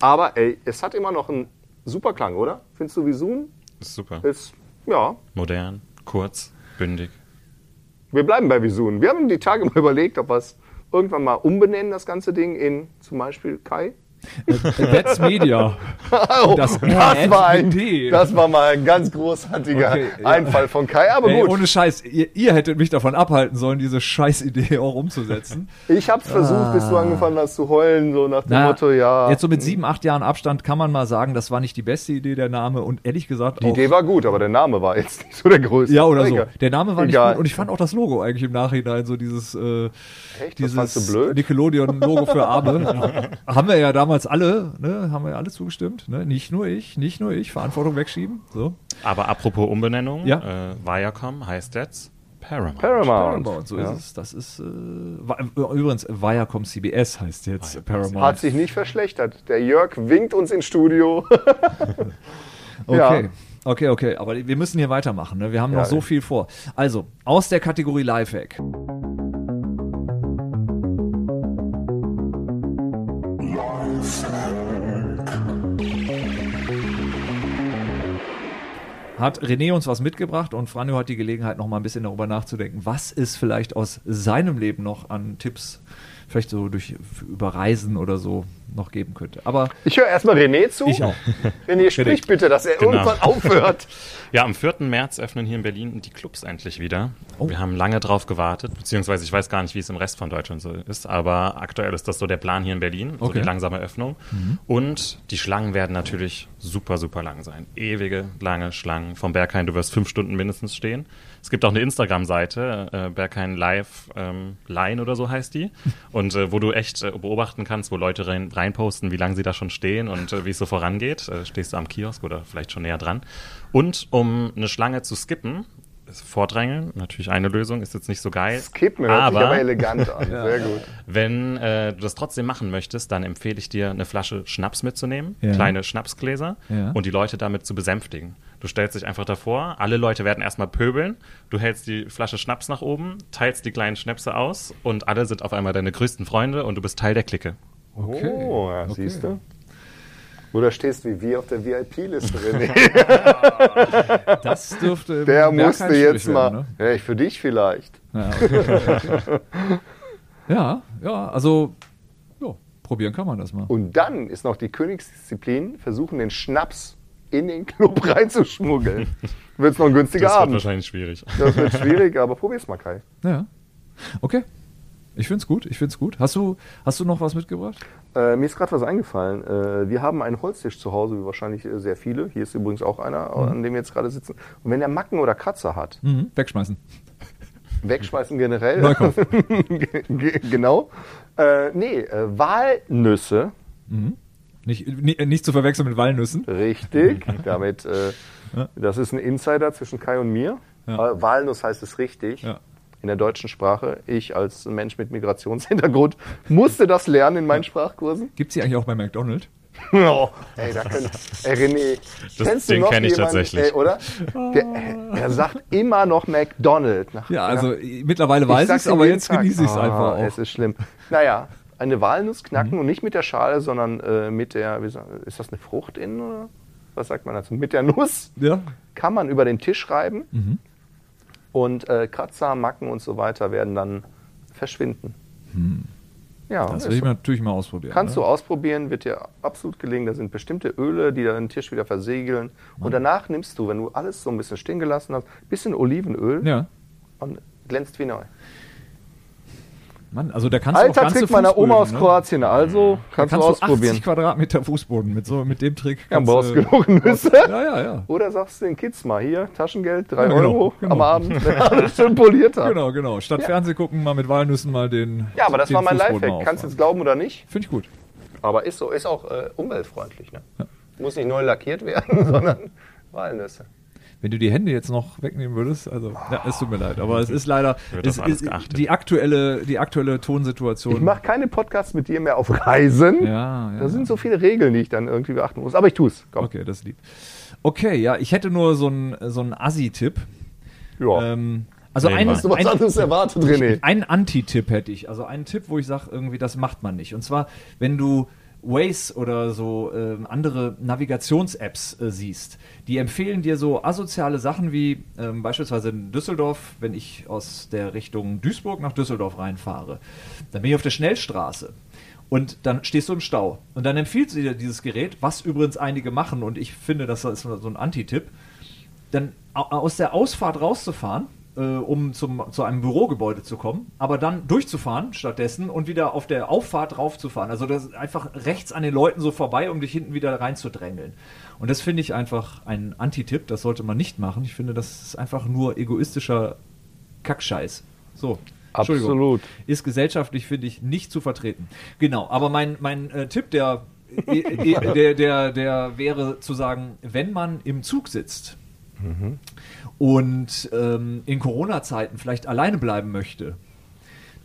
Aber ey, es hat immer noch einen super Klang, oder? Findest du Visun? Ist super. Ist, ja. Modern, kurz, bündig. Wir bleiben bei Visun. Wir haben die Tage [laughs] mal überlegt, ob wir es irgendwann mal umbenennen, das ganze Ding, in zum Beispiel Kai. That's Media. [laughs] Oh, Das das, war ein, D. das war mal ein ganz großartiger Okay, ja. Einfall von Kai. Aber Ey, gut, ohne Scheiß, ihr, ihr hättet mich davon abhalten sollen, diese Scheißidee [laughs] auch umzusetzen. ich habe es versucht, bis du angefangen hast zu heulen, so nach dem Ah. Na, Motto, ja. Jetzt so mit sieben, acht Jahren Abstand kann man mal sagen, das war nicht die beste Idee, der Name. Und ehrlich gesagt die auch, Idee war gut, aber der Name war jetzt [laughs] nicht so der größte. Ja, oder so. Der Name war nicht Egal. gut und ich fand auch das Logo eigentlich im Nachhinein so dieses, äh, Echt? Dieses? Nickelodeon-Logo für Arme. Haben wir ja damals alle, ne, haben wir ja alle zugestimmt. Ne? Nicht nur ich, nicht nur ich, Verantwortung wegschieben. So. Aber apropos Umbenennung, Ja. äh, Viacom heißt jetzt Paramount. Paramount. Paramount, so ja. ist es. Das ist, äh, übrigens, Viacom CBS heißt jetzt Paramount. Hat sich nicht verschlechtert. Der Jörg winkt uns ins Studio. [laughs] Okay. Ja. Okay, okay, aber wir müssen hier weitermachen. Ne? Wir haben Ja, noch so ey. viel vor. Also, aus der Kategorie Lifehack. Hat René uns was mitgebracht und Franjo hat die Gelegenheit, noch mal ein bisschen darüber nachzudenken, was es vielleicht aus seinem Leben noch an Tipps, vielleicht so durch über Reisen oder so, noch geben könnte. Aber Ich höre erstmal René zu. ich auch. [laughs] René, sprich bitte, dass er Genau. irgendwann aufhört. [laughs] Ja, am 4. März öffnen hier in Berlin die Clubs endlich wieder. Oh. Wir haben lange drauf gewartet, beziehungsweise ich weiß gar nicht, wie es im Rest von Deutschland so ist, aber aktuell ist das so der Plan hier in Berlin, so Okay. die langsame Öffnung. Und die Schlangen werden natürlich super, super lang sein. Ewige, lange Schlangen. Vom Berghain, du wirst fünf Stunden mindestens stehen. Es gibt auch eine Instagram-Seite, äh, Berghain Live ähm, Line oder so heißt die. [laughs] Und äh, wo du echt äh, beobachten kannst, wo Leute rein, reinposten, wie lange sie da schon stehen und äh, wie es so vorangeht. Äh, stehst du am Kiosk oder vielleicht schon näher dran. Und um eine Schlange zu skippen, ist Vordrängeln, natürlich eine Lösung, ist jetzt nicht so geil. Kippen hört sich aber aber elegant an. [laughs] Sehr gut. wenn äh, du das trotzdem machen möchtest, dann empfehle ich dir, eine Flasche Schnaps mitzunehmen, Ja. kleine Schnapsgläser Ja. und die Leute damit zu besänftigen. Du stellst dich einfach davor, alle Leute werden erstmal pöbeln, du hältst die Flasche Schnaps nach oben, teilst die kleinen Schnäpse aus und alle sind auf einmal deine größten Freunde und du bist Teil der Clique. Okay. Oh, ja, Okay. siehst du? Oder stehst wie wir auf der VIP-Liste, René. [laughs] Das dürfte im Der musste jetzt mal. werden, Ja, ich für dich vielleicht. ne? [laughs] Ja, ja, also ja, probieren kann man das mal. Und dann ist noch die Königsdisziplin, versuchen den Schnaps in den Club [laughs] reinzuschmuggeln. Wird es noch ein günstiger Das wird Abend. wahrscheinlich schwierig. Das wird schwierig, aber [laughs] probier's mal, Kai. Ja. Okay. Ich find's gut, ich find's gut. Hast du, hast du noch was mitgebracht? Äh, mir ist gerade was eingefallen. Äh, wir haben einen Holztisch zu Hause, wie wahrscheinlich äh, sehr viele. Hier ist übrigens auch einer, an dem wir jetzt gerade sitzen. Und wenn der Macken oder Kratzer hat, Mhm. Wegschmeißen. [laughs] wegschmeißen generell. Neu kaufen. Ge- genau. Äh, nee, äh, Walnüsse. Nicht, nicht, nicht zu verwechseln mit Walnüssen. Richtig. [laughs] Damit, äh, Ja. das ist ein Insider zwischen Kai und mir. Ja. Äh, Walnuss heißt es richtig. Ja. In der deutschen Sprache. Ich als Mensch mit Migrationshintergrund [laughs] musste das lernen in meinen Sprachkursen. Gibt's die eigentlich auch bei McDonald's? [laughs] Oh, ey, da können, ey, René, Das kennst du Ding noch kenn ich jemanden, tatsächlich. Ey, oder? Der, er sagt immer noch McDonald's. Nach, Ja, also mittlerweile weiß ich's, ihm aber jetzt Tag. genieße ich's Ah, einfach auch. Mhm. Es ist schlimm. Naja, eine Walnuss knacken und nicht mit der Schale, sondern äh, mit der, wie sagt, ist das eine Frucht innen oder? Was sagt man dazu? Mit der Nuss Ja. kann man über den Tisch reiben Mhm. und äh, Kratzer, Macken und so weiter werden dann verschwinden. Ja, Hm. Das will ich so. natürlich mal ausprobieren. kannst ne? du ausprobieren, wird dir absolut gelingen. Da sind bestimmte Öle, die den Tisch wieder versegeln. Und danach nimmst du, wenn du alles so ein bisschen stehen gelassen hast, ein bisschen Olivenöl Ja. und glänzt wie neu. Mann, also da kannst du auch Alter ganze Trick meiner Oma aus ne? Kroatien, also kannst, Kannst du ausprobieren. 80 Quadratmeter Fußboden mit so mit dem Trick. Ja, kannst brauchst du- genug Nüsse. Ja, ja, ja. Oder sagst du den Kids mal, hier, Taschengeld, 3 Ja, genau, Euro genau. am Abend, [laughs] wenn alles schön poliert hat. Genau, genau. Statt Fernseh gucken, mal mit Walnüssen mal den. Ja, aber das war mein Fußboden Lifehack. Kannst du jetzt glauben oder nicht? Finde ich gut. Aber ist so, ist auch äh, umweltfreundlich. Ne? Muss nicht neu lackiert werden, [laughs] sondern Walnüsse. Wenn du die Hände jetzt noch wegnehmen würdest, also, ja, es tut mir leid, aber es ist leider es ist, die aktuelle, die aktuelle Tonsituation. Ich mache keine Podcasts mit dir mehr auf Reisen. ja, ja. Da sind so viele Regeln, die ich dann irgendwie beachten muss. Aber ich tue es. Komm. Okay, das ist lieb. Okay, ja, ich hätte nur so einen so einen Assi-Tipp. Ja. Ähm, also Nee, ein, Hast du was ein, anderes erwartet, René? Einen Anti-Tipp hätte ich. Also einen Tipp, wo ich sage, irgendwie, das macht man nicht. Und zwar, wenn du Waze oder so ähm, andere Navigations-Apps äh, siehst, die empfehlen dir so asoziale Sachen wie ähm, beispielsweise in Düsseldorf, wenn ich aus der Richtung Duisburg nach Düsseldorf reinfahre, dann bin ich auf der Schnellstraße. Und dann stehst du im Stau. Und dann empfiehlt sie dir dieses Gerät, was übrigens einige machen, und ich finde, das ist so ein Anti-Tipp, dann au- aus der Ausfahrt rauszufahren, äh, um zum, zu einem Bürogebäude zu kommen, aber dann durchzufahren stattdessen und wieder auf der Auffahrt raufzufahren. Also das ist einfach rechts an den Leuten so vorbei, um dich hinten wieder reinzudrängeln. Und das finde ich einfach ein Anti-Tipp, das sollte man nicht machen. Ich finde, das ist einfach nur egoistischer Kackscheiß. So. Absolut. Ist gesellschaftlich, finde ich, nicht zu vertreten. Genau, aber mein, mein äh, Tipp, der, äh, äh, der, der, der wäre zu sagen, wenn man im Zug sitzt und ähm, in Corona-Zeiten vielleicht alleine bleiben möchte,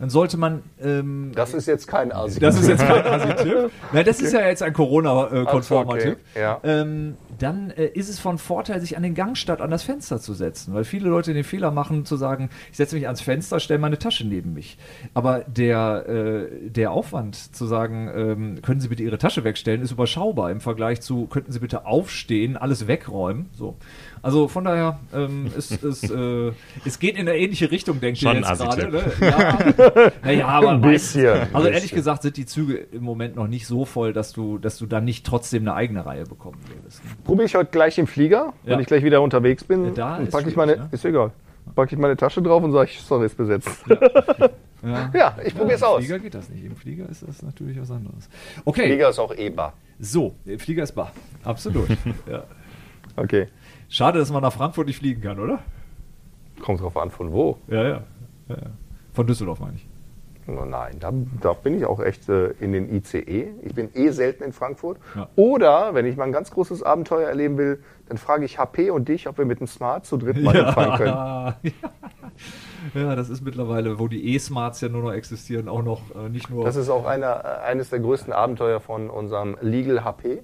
dann sollte man. Ähm, Das ist jetzt kein Asi. das ist jetzt kein [laughs] Asi-Tipp. Nein, das ist ja jetzt ein Corona-konformer Also, okay. Tipp. Ja. Ähm, dann äh, ist es von Vorteil, sich an den Gang statt an das Fenster zu setzen. Weil viele Leute den Fehler machen, zu sagen, ich setze mich ans Fenster, stelle meine Tasche neben mich. Aber der, äh, der Aufwand zu sagen, ähm, können Sie bitte Ihre Tasche wegstellen, ist überschaubar im Vergleich zu, könnten Sie bitte aufstehen, alles wegräumen. So. Also von daher, ähm, es, es, äh, es geht in eine ähnliche Richtung, denkt Schon ihr jetzt gerade. Ne? [laughs] Ja, [laughs] naja, aber Ein bisschen, ein Also ehrlich gesagt sind die Züge im Moment noch nicht so voll, dass du, dass du dann nicht trotzdem eine eigene Reihe bekommen würdest. Probiere ich heute gleich im Flieger, wenn Ja. ich gleich wieder unterwegs bin. Ja, da packe ich meine, ne? ist egal. Packe ich meine Tasche drauf und sage, sorry, ist besetzt. Ja, [laughs] ich probiere es Im aus. Flieger geht das nicht. Im Flieger ist das natürlich was anderes. Okay, Flieger ist auch EBA. so, der Flieger ist bar. Absolut. [laughs] ja. Okay. Schade, dass man nach Frankfurt nicht fliegen kann, oder? Kommt drauf an, von wo. Ja, ja. ja, ja. Von Düsseldorf meine ich. Nein, da, da bin ich auch echt äh, in den ICE. Ich bin eh selten in Frankfurt. Ja. Oder, wenn ich mal ein ganz großes Abenteuer erleben will, dann frage ich HP und dich, ob wir mit dem Smart zu dritt mal hinfahren können. Ja, [laughs] ja, das ist mittlerweile, wo die E-Smarts ja nur noch existieren, auch noch äh, nicht nur. Das ist auch einer, äh, eines der größten Abenteuer von unserem Legal HP.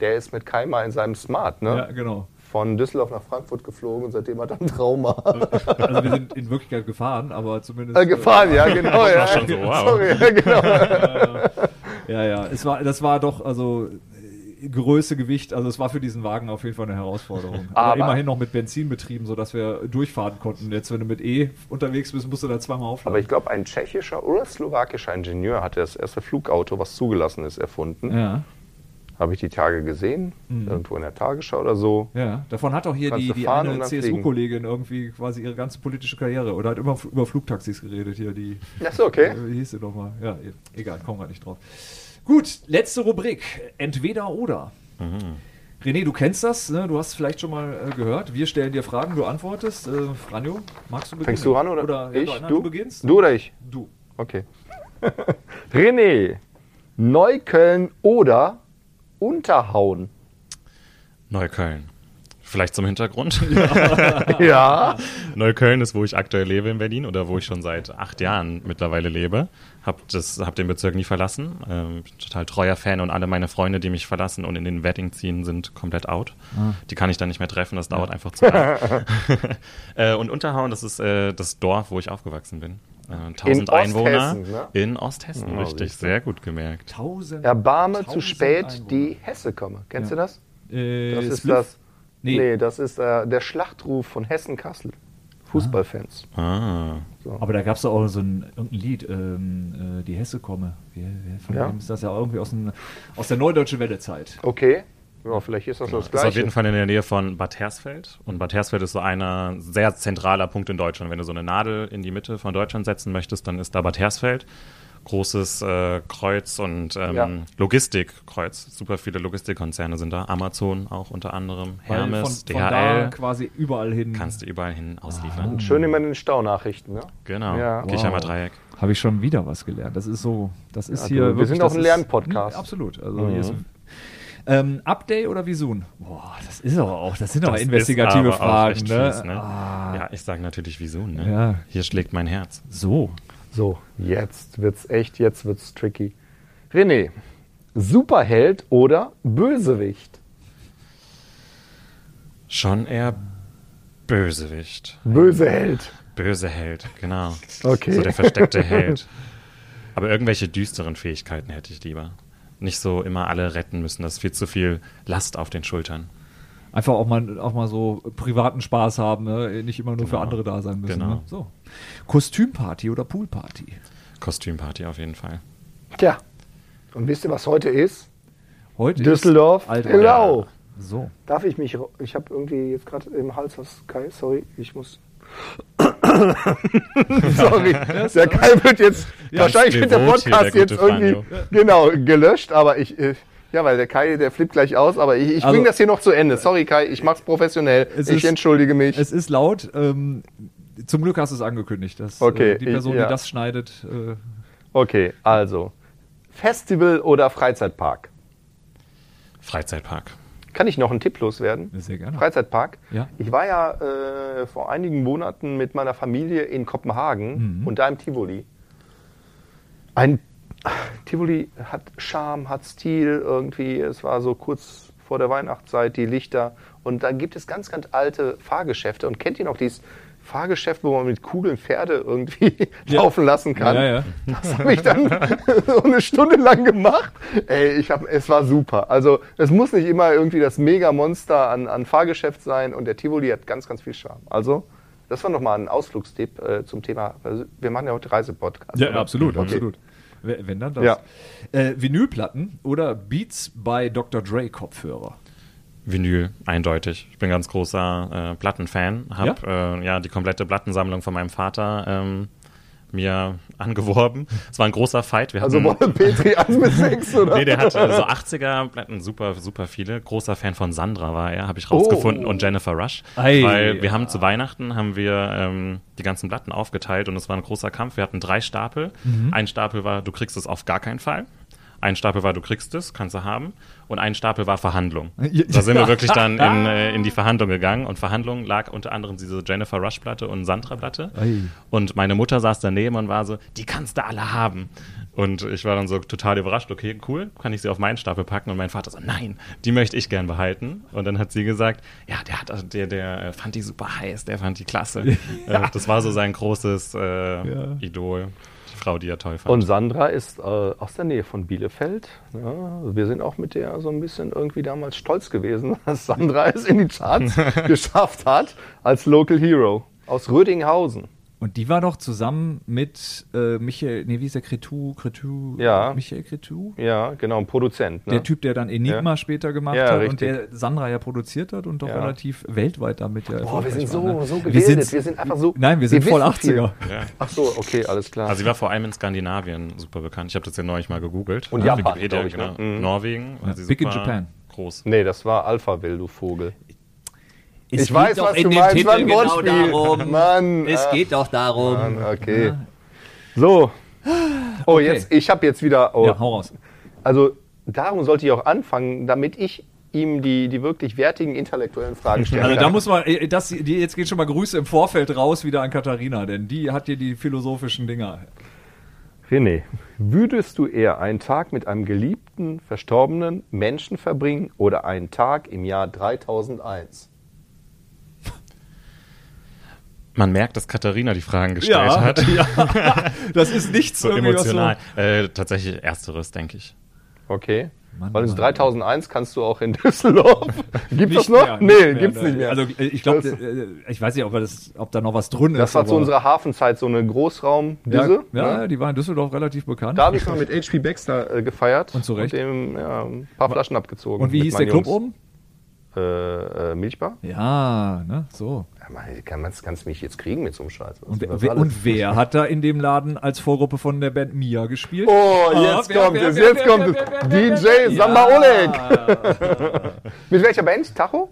Der ist mit Keimer in seinem Smart, ne? ja, genau. Von Düsseldorf nach Frankfurt geflogen und seitdem hat er ein Trauma. Also wir sind in Wirklichkeit gefahren, aber zumindest. Äh, gefahren, ja, genau. ja. schon so, wow. Sorry, ja, genau. [laughs] Ja, ja. Es war, das war doch, also äh, Größe, Gewicht, also es war für diesen Wagen auf jeden Fall eine Herausforderung. Aber, Aber- immerhin noch mit Benzin betrieben, sodass wir durchfahren konnten. Jetzt, wenn du mit E unterwegs bist, musst du da zweimal aufladen. Aber ich glaube, ein tschechischer oder slowakischer Ingenieur hatte das erste Flugauto, was zugelassen ist, erfunden. ja, Habe ich die Tage gesehen, irgendwo in der Tagesschau oder so. ja. Davon hat auch hier Kannst die, die eine. CSU-Kollegin irgendwie quasi ihre ganze politische Karriere oder hat immer über Flugtaxis geredet hier, die. Ja, ist okay. Äh, Wie hieß sie nochmal? Ja, e- egal, kommen wir nicht drauf. Gut, letzte Rubrik. Entweder oder. René, du kennst das, ne? du hast es vielleicht schon mal äh, gehört. Wir stellen dir Fragen, du antwortest. Äh, Franjo, magst du beginnen? Fängst du an oder, oder ich? ja, nein, du? du beginnst? Du oder ich? Du. Okay. [laughs] René, Neukölln oder Unterhauen? Neukölln. Vielleicht zum Hintergrund. [laughs] Ja. Neukölln ist, wo ich aktuell lebe in Berlin oder wo ich schon seit acht Jahren mittlerweile lebe. Hab, das, hab den Bezirk nie verlassen. Ähm, bin total treuer Fan und alle meine Freunde, die mich verlassen und in den Wedding ziehen, sind komplett out. Ah. Die kann ich dann nicht mehr treffen, das dauert einfach zu lange. [laughs] [laughs] äh, und Unterhauen, das ist äh, das Dorf, wo ich aufgewachsen bin. Äh, 1000 Einwohner Osthessen, ne? in Osthessen, Ja, richtig. siehst du. Sehr gut gemerkt. Tausend. Erbarme zu tausend spät, Einwohner. die Hesse komme. Kennst Ja. du das? Äh, Das ist Spliff? das. Nee. Nee, das ist äh, der Schlachtruf von Hessen-Kassel. Fußballfans. Ah. Aber da gab es auch so ein, irgendein Lied, ähm, äh, die Hesse komme. Wer, wer von Ja. wem ist das ja irgendwie aus, dem, aus der Neudeutschen Welle-Zeit. Okay. Ja, vielleicht ist das das Das ist Gleiche. auf jeden Fall in der Nähe von Bad Hersfeld. Und Bad Hersfeld ist so einer sehr zentraler Punkt in Deutschland. Wenn du so eine Nadel in die Mitte von Deutschland setzen möchtest, dann ist da Bad Hersfeld. Großes äh, Kreuz und ähm, Ja. Logistikkreuz. Super viele Logistikkonzerne sind da. Amazon auch unter anderem. Weil Hermes, von, von da DHL. quasi überall hin. Kannst du überall hin ausliefern. Und schön immer in den Staunachrichten, ne? Genau. Ja. Kirchheimer Wow. Dreieck. Habe ich schon wieder was gelernt. Das ist so, das ist Ja, hier du, wir wirklich, sind auch das ein ist- Lernpodcast. Absolut. Also hier ist, ähm, Update oder Visun? Boah, das ist aber auch, das sind aber Das investigative ist aber auch Fragen, echt ne? fies, ne? Ah, Ja, ich sage natürlich wieso. Ne? Ja. Hier schlägt mein Herz. So. So, jetzt wird's echt, jetzt wird's tricky. René, Superheld oder Bösewicht? Schon eher Bösewicht. Böse Held. Böse Held, genau. Okay. So der versteckte Held. Aber irgendwelche düsteren Fähigkeiten hätte ich lieber. Nicht so immer alle retten müssen. Das ist viel zu viel Last auf den Schultern. Einfach auch mal, auch mal so privaten Spaß haben, ne? nicht immer nur für Genau. andere da sein müssen. Genau. Ne? So. Kostümparty oder Poolparty? Kostümparty auf jeden Fall. Tja. Und wisst ihr, was heute ist? Heute Düsseldorf. ist Alter. Genau. So. Darf ich mich. Ich habe irgendwie jetzt gerade im Hals was. Kai, sorry, ich muss. [laughs] sorry. Der Kai wird jetzt. Ja, wahrscheinlich wird der Podcast der jetzt irgendwie. Franjo. Genau, gelöscht, aber ich. äh, Ja, weil der Kai, der flippt gleich aus, aber ich, ich Also- bringe das hier noch zu Ende. Sorry, Kai, ich mach's professionell. Es ich ist- entschuldige mich. Es ist laut. Ähm, zum Glück hast du es angekündigt. Dass, Okay, äh, die ich- Person, ja. die das schneidet, äh, Okay, also. Festival oder Freizeitpark? Freizeitpark. Kann ich noch einen Tipp loswerden? sehr gerne. Freizeitpark. Ja. Ich war ja äh, vor einigen Monaten mit meiner Familie in Kopenhagen Mhm. und da im Tivoli. Ein Tivoli hat Charme, hat Stil irgendwie. Es war so kurz vor der Weihnachtszeit, die Lichter. Und da gibt es ganz, ganz alte Fahrgeschäfte. Und kennt ihr noch dieses Fahrgeschäft, wo man mit Kugeln Pferde irgendwie [laughs] Ja. laufen lassen kann? Ja, ja. Das habe ich dann [laughs] so eine Stunde lang gemacht. Ey, ich hab, es war super. Also es muss nicht immer irgendwie das Mega-Monster an, an Fahrgeschäft sein und der Tivoli hat ganz, ganz viel Charme. Also das war nochmal ein Ausflugstipp äh, zum Thema, wir machen ja heute Reisepodcast. Ja, oder? absolut, Okay. absolut. Wenn dann das. Ja. Äh, Vinylplatten oder Beats bei Dr. Dre Kopfhörer? Vinyl, eindeutig. Ich bin ganz großer äh, Plattenfan. Hab ja? Äh, ja die komplette Plattensammlung von meinem Vater ähm, mir [laughs] angeworben. Es war ein großer Fight. Wir Also hatten, Wolle Petri 1 bis 6, oder? Nee, der hat äh, so 80er Platten, super, super viele. Großer Fan von Sandra war er, habe ich rausgefunden, Oh. und Jennifer Rush. Ei, weil wir ja. haben zu Weihnachten haben wir ähm, die ganzen Platten aufgeteilt und es war ein großer Kampf. Wir hatten drei Stapel. Mhm. Ein Stapel war, du kriegst es auf gar keinen Fall. Ein Stapel war, du kriegst es, kannst du haben. Und ein Stapel war Verhandlung. Ja. Da sind wir wirklich dann in, [laughs] äh, in die Verhandlung gegangen. Und Verhandlung lag unter anderem diese Jennifer Rush-Platte und Sandra-Platte. Und meine Mutter saß daneben und war so, die kannst du alle haben. Und ich war dann so total überrascht, okay, cool, kann ich sie auf meinen Stapel packen? Und mein Vater so, nein, die möchte ich gern behalten. Und dann hat sie gesagt, ja, der hat, der, der fand die super heiß, der fand die klasse. Äh, das war so sein großes äh, Idol, die Frau, die er toll fand. Und Sandra ist äh, aus der Nähe von Bielefeld. Ja, wir sind auch mit der so ein bisschen irgendwie damals stolz gewesen, [laughs] dass Sandra es in die Charts [laughs] geschafft hat als Local Hero aus Rödinghausen. Und die war doch zusammen mit äh, Michael, nee, wie ist der? Cretu, Cretu, Ja. Michael Cretu? Ja, genau, ein Produzent. Ne? Der Typ, der dann Enigma Ja. später gemacht Ja, hat und richtig. der Sandra ja produziert hat und doch Ja. relativ weltweit damit ja Boah, wir sind war, so, ne? so Wir gebildet. sind- Wir sind einfach so. [laughs] Nein, wir sind voll wissen viel. 80er. ja. Ach so, okay, alles klar. Also sie war vor allem in Skandinavien super bekannt. Ich habe das ja neulich mal gegoogelt. Und Japan, Wikipedia, ich, ne? genau. Mhm. Norwegen. Big in Japan. Groß. nee, das war Alphaville, du Vogel. Es Ich weiß, doch was du meinst, Titel ein genau darum. Mann, es ah. geht doch darum. Mann, okay. So. Oh, jetzt, ich habe jetzt wieder. Oh, Ja, hau raus. Also, darum sollte ich auch anfangen, damit ich ihm die, die wirklich wertigen intellektuellen Fragen stellen Also da muss man, äh, das, die, jetzt geht schon mal Grüße im Vorfeld raus wieder an Katharina, denn die hat hier die philosophischen Dinger. René, würdest du eher einen Tag mit einem geliebten, verstorbenen Menschen verbringen oder einen Tag im Jahr 3001? Man merkt, dass Katharina die Fragen gestellt hat. ja. [laughs] das ist nichts So emotional. Äh, tatsächlich ersteres, denke ich. Okay. Mann, Weil Mann. 3001 kannst du auch in [laughs] Düsseldorf. Gibt Nicht es noch? mehr, nee, nicht mehr, gibt's ne. nicht mehr. Also äh, ich glaube, Das- äh, ich weiß nicht, ob, das, ob da noch was drin das ist. war zu unserer Hafenzeit so eine Großraumdüse. ja, ja, ne? die war in Düsseldorf relativ bekannt. Da habe ich mal mit HP Baxter äh, gefeiert. Und zu Recht. dem ja, ein paar Flaschen abgezogen. Und wie hieß der meinen Club Jungs. oben? Äh, äh, Milchbar? Ja, ne, so. Ja, man- kannst du mich jetzt kriegen mit so einem Scheiß? Und, wer- das und wer hat da in dem Laden als Vorgruppe von der Band Mia gespielt? Oh, Ah, jetzt kommt es, jetzt kommt es. DJ? Samba. Oleg. [laughs] Mit welcher Band? Tacho?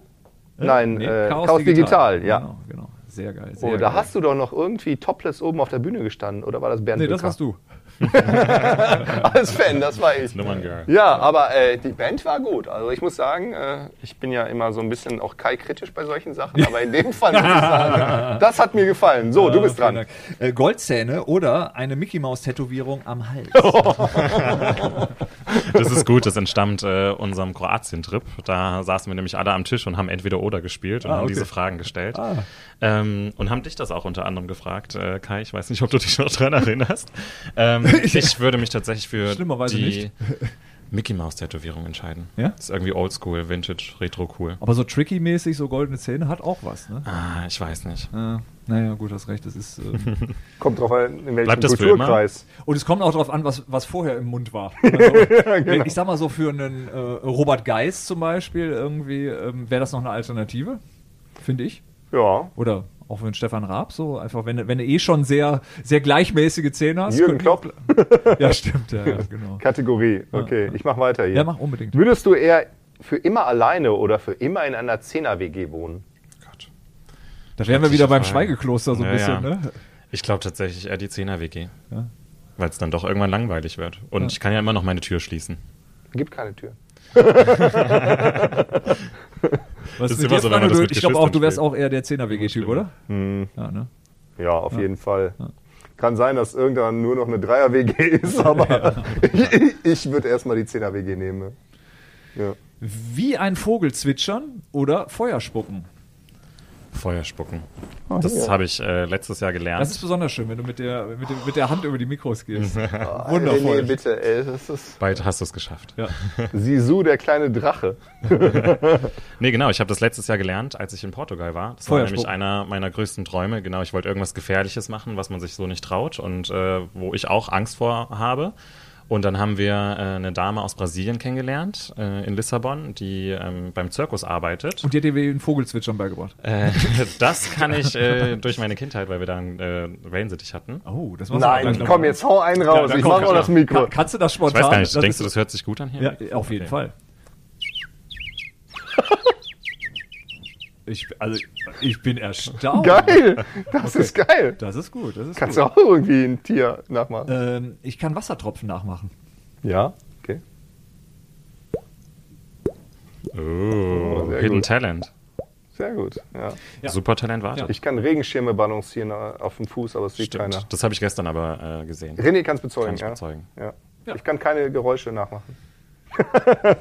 Nein, Nee, äh, Chaos, Digital. ja. Genau, genau. Sehr geil. Sehr Oh, da geil. hast du doch noch irgendwie topless oben auf der Bühne gestanden, oder war das Bernd Nee, das Bücker? warst du. [laughs] Als Fan, das war ich. Ja, aber äh, die Band war gut. Also ich muss sagen, äh, ich bin ja immer so ein bisschen auch Kai kritisch bei solchen Sachen, aber in dem Fall muss ich sagen, [laughs] das hat mir gefallen. So, du bist dran. Dank. Äh, Goldzähne oder eine Mickey Maus Tätowierung am Hals. [laughs] Das ist gut, das entstammt äh, unserem Kroatien-Trip. Da saßen wir nämlich alle am Tisch und haben entweder oder gespielt und Ah, haben okay. diese Fragen gestellt. Ah. Ähm, und haben dich das auch unter anderem gefragt, äh, Kai. Ich weiß nicht, ob du dich noch dran erinnerst. Ähm, [laughs] ich würde mich tatsächlich für Schlimmerweise die nicht. [laughs] Mickey Maus-Tätowierung entscheiden. Ja? Das ist irgendwie oldschool, vintage, retro cool. Aber so tricky-mäßig, so goldene Zähne hat auch was, ne? Ah, ich weiß nicht. Äh, naja, gut, hast recht. Das ist, ähm, [laughs] Kommt drauf an, in welchem Bleibt das für Kulturkreis. und es kommt auch darauf an, was, was vorher im Mund war. Also, Ich sag mal so, für einen äh, Robert Geist zum Beispiel irgendwie ähm, wäre das noch eine Alternative, finde ich. Ja. Oder auch für einen Stefan Raab, so einfach, wenn, du- wenn du eh schon sehr, sehr gleichmäßige Zähne hast. Jürgen Klopp, [laughs] Ja, stimmt, ja, ja [laughs] genau. Kategorie. Okay, ich mach weiter hier. Ja, mach unbedingt. Würdest du eher für immer alleine oder für immer in einer Zehner-WG wohnen? Gott. Da wären wir wieder beim. Schweigekloster so ein Ja, bisschen, ja. ne? Ich glaube tatsächlich eher die 10er-WG. Ja. Weil es dann doch irgendwann langweilig wird. Und Ja. ich kann ja immer noch meine Tür schließen. Gibt keine Tür. [laughs] Was ist immer so, wenn man das mit ich glaube auch, du wärst auch eher der 10er-WG-Typ, oder? Hm, Ja, ne? ja, auf jeden Fall. Kann sein, dass irgendwann nur noch eine Dreier-WG [laughs] ist, aber ich, [laughs] ich würde erstmal die Zehner-WG nehmen. Ja. Wie ein Vogel zwitschern oder Feuer spucken. Feuer spucken. Das habe ich äh, letztes Jahr gelernt. Das ist besonders schön, wenn du mit der, mit, der, mit der Hand über die Mikros gehst. [laughs] Wundervoll. Wundervoll. Nee, bitte, ey, das ist Bald hast du es geschafft. Ja. Sisu, der kleine Drache. [laughs] Nee, genau, ich habe das letztes Jahr gelernt, als ich in Portugal war. Das war nämlich einer meiner größten Träume. Genau, ich wollte irgendwas Gefährliches machen, was man sich so nicht traut und äh, wo ich auch Angst vor habe. Und dann haben wir äh, eine Dame aus Brasilien kennengelernt, äh, in Lissabon, die ähm, beim Zirkus arbeitet. Und die hat dir wie ein Vogelzwitschern beigebracht. Äh, [laughs] das kann ich äh, durch meine Kindheit, weil wir da einen äh, Wellensittich hatten. Oh, das auch Nein, gleich komm, jetzt hau einen raus. dann ich komm, mach auch komm, das Mikro. Kann, kannst du das Ich spontan? weiß gar nicht, Das denkst du, das hört sich gut an hier? Ja, auf jeden Okay. Fall. [laughs] Ich, also, ich bin erstaunt. Geil, das ist geil. Das ist gut. Das ist Kannst gut. du auch irgendwie ein Tier nachmachen? Ähm, ich kann Wassertropfen nachmachen. Ja, okay. Oh, sehr Hidden gut. Talent. Sehr gut. Ja. Ja. Super Talent, warte. Ja. Ich kann Regenschirme balancieren äh, auf dem Fuß, aber es sieht Stimmt. keiner. Das habe ich gestern aber äh, gesehen. René kann es bezeugen, Kann ich ja. bezeugen. Ja. Ja. Ich kann keine Geräusche nachmachen. [laughs]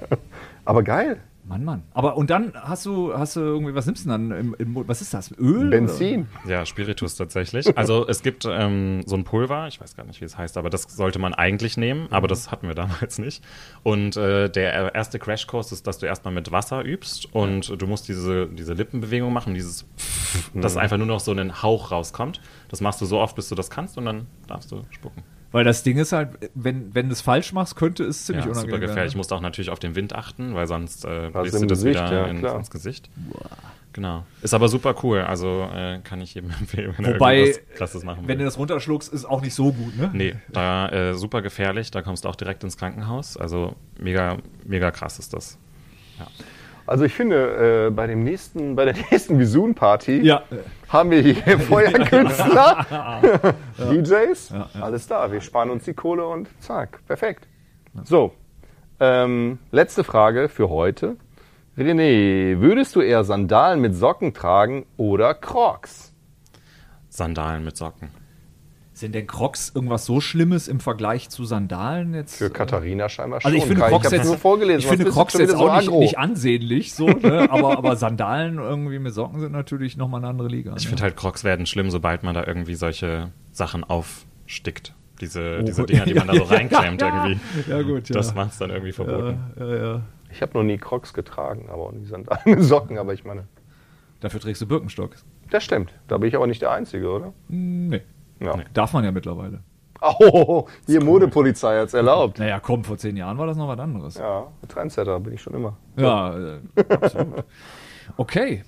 aber geil. Mann, Mann. Aber und dann hast du, hast du irgendwie, was nimmst du denn dann im, im Mund? Was ist das? Öl? Benzin. Ja, Spiritus tatsächlich. Also es gibt ähm, so ein Pulver, ich weiß gar nicht, wie es heißt, aber das sollte man eigentlich nehmen, aber das hatten wir damals nicht. Und äh, der erste Crashkurs ist, dass du erstmal mit Wasser übst und du musst diese, diese Lippenbewegung machen, dieses [laughs] dass einfach nur noch so ein Hauch rauskommt. Das machst du so oft, bis du das kannst und dann darfst du spucken. Weil das Ding ist halt, wenn, wenn du es falsch machst, könnte es ziemlich Ja, unangenehm super gefährlich. Ich werden. musst auch natürlich auf den Wind achten, weil sonst äh, bläst dir das Gesicht, wieder ja, in, ins Gesicht. Genau. Ist aber super cool. Also äh, kann ich jedem [laughs] empfehlen, wenn er Wobei, irgendwas Krasses machen will. wenn du das runterschluckst, ist auch nicht so gut, ne? Nee, da äh, super gefährlich, da kommst du auch direkt ins Krankenhaus. Also mega, mega krass ist das. Also ich finde, äh, bei dem nächsten, bei der [laughs] nächsten Visun-Party Ja. haben wir hier [laughs] Feuerkünstler, [laughs] DJs, Ja, ja. alles da. Wir sparen uns die Kohle und zack, perfekt. So, ähm, letzte Frage für heute. René, würdest du eher Sandalen mit Socken tragen oder Crocs? Sandalen mit Socken. Sind denn Crocs irgendwas so Schlimmes im Vergleich zu Sandalen jetzt? Für Katharina scheinbar schon. Also ich finde. Crocs ich jetzt, nur vorgelesen. ich finde Crocs jetzt so auch nicht, nicht ansehnlich, so, ne? aber, aber Sandalen irgendwie mit Socken sind natürlich nochmal eine andere Liga. Ich ne? finde halt, Crocs werden schlimm, sobald man da irgendwie solche Sachen aufstickt. Diese, Oh. diese Dinger, die man da so [laughs] Ja, reinklemmt ja. irgendwie. Ja, gut, ja. Das macht es dann irgendwie verboten. ja, ja, ja. Ich habe noch nie Crocs getragen, aber auch nie Sandalen mit [laughs] Socken. Aber ich meine, Dafür trägst du Birkenstock. das stimmt. Da bin ich aber nicht der Einzige, oder? Nee. Ja. Nee. Darf man ja mittlerweile. [laughs] Oh, hier Modepolizei hat's erlaubt. Naja, komm, vor zehn Jahren war das noch was anderes. Ja, Trendsetter bin ich schon immer. Ja, äh, absolut. Okay,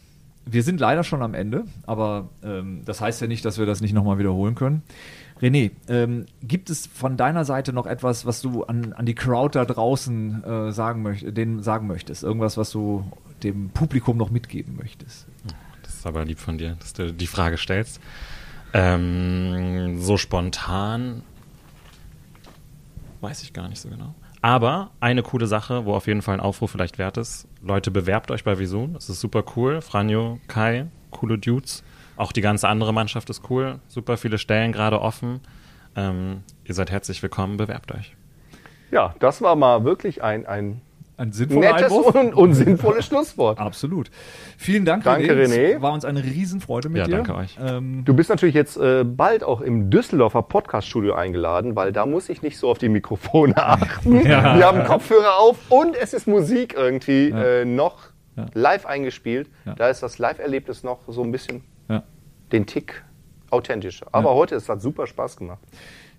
wir sind leider schon am Ende, aber ähm, das heißt ja nicht, dass wir das nicht nochmal wiederholen können. René, ähm, gibt es von deiner Seite noch etwas, was du an, an die Crowd da draußen äh, sagen möcht denen sagen möchtest? Irgendwas, was du dem Publikum noch mitgeben möchtest? Das ist aber lieb von dir, dass du die Frage stellst. Ähm, so spontan Weiß ich gar nicht so genau. Aber eine coole Sache, wo auf jeden Fall ein Aufruf vielleicht wert ist. Leute, bewerbt euch bei Visun. Das ist super cool. Franjo, Kai, coole Dudes. Auch die ganze andere Mannschaft ist cool. Super viele Stellen gerade offen. Ähm, ihr seid herzlich willkommen. Bewerbt euch. Ja, das war mal wirklich ein, ein Ein sinnvoller nettes Einwurf. und, und sinnvolles Schlusswort. [laughs] Absolut. Vielen Dank, Danke, Es René. War uns eine Riesenfreude mit Ja, dir. danke euch. Ähm, Du bist natürlich jetzt äh, bald auch im Düsseldorfer Podcast-Studio eingeladen, weil da muss ich nicht so auf die Mikrofone [laughs] achten. Ja. Wir haben Kopfhörer auf und es ist Musik irgendwie äh, noch Ja. live eingespielt. Ja. Da ist das Live-Erlebnis noch so ein bisschen ja. den Tick authentischer. Aber Ja. heute, es hat super Spaß gemacht.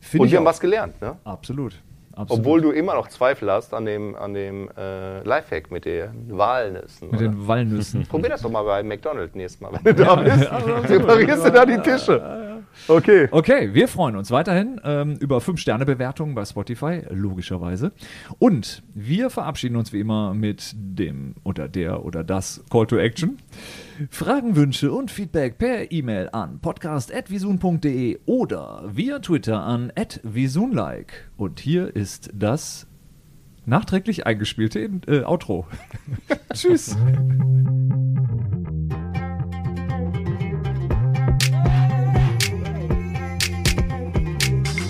Find und ich wir haben auch. was gelernt, ne? Absolut. Absolut. Obwohl du immer noch Zweifel hast an dem, an dem äh, Lifehack mit den Walnüssen. mit oder? den Walnüssen. Probier das doch mal bei McDonald's nächstes Mal, wenn du da bist. Reparierst du da die Tische. Okay. Okay, wir freuen uns weiterhin ähm, über 5-Sterne-Bewertungen bei Spotify, logischerweise. Und wir verabschieden uns wie immer mit dem oder der oder das Call to Action. Fragen, Wünsche und Feedback per E-Mail an podcast.visun.de oder via Twitter an @visunlike. Und hier ist das nachträglich eingespielte äh, Outro. [laughs] Tschüss.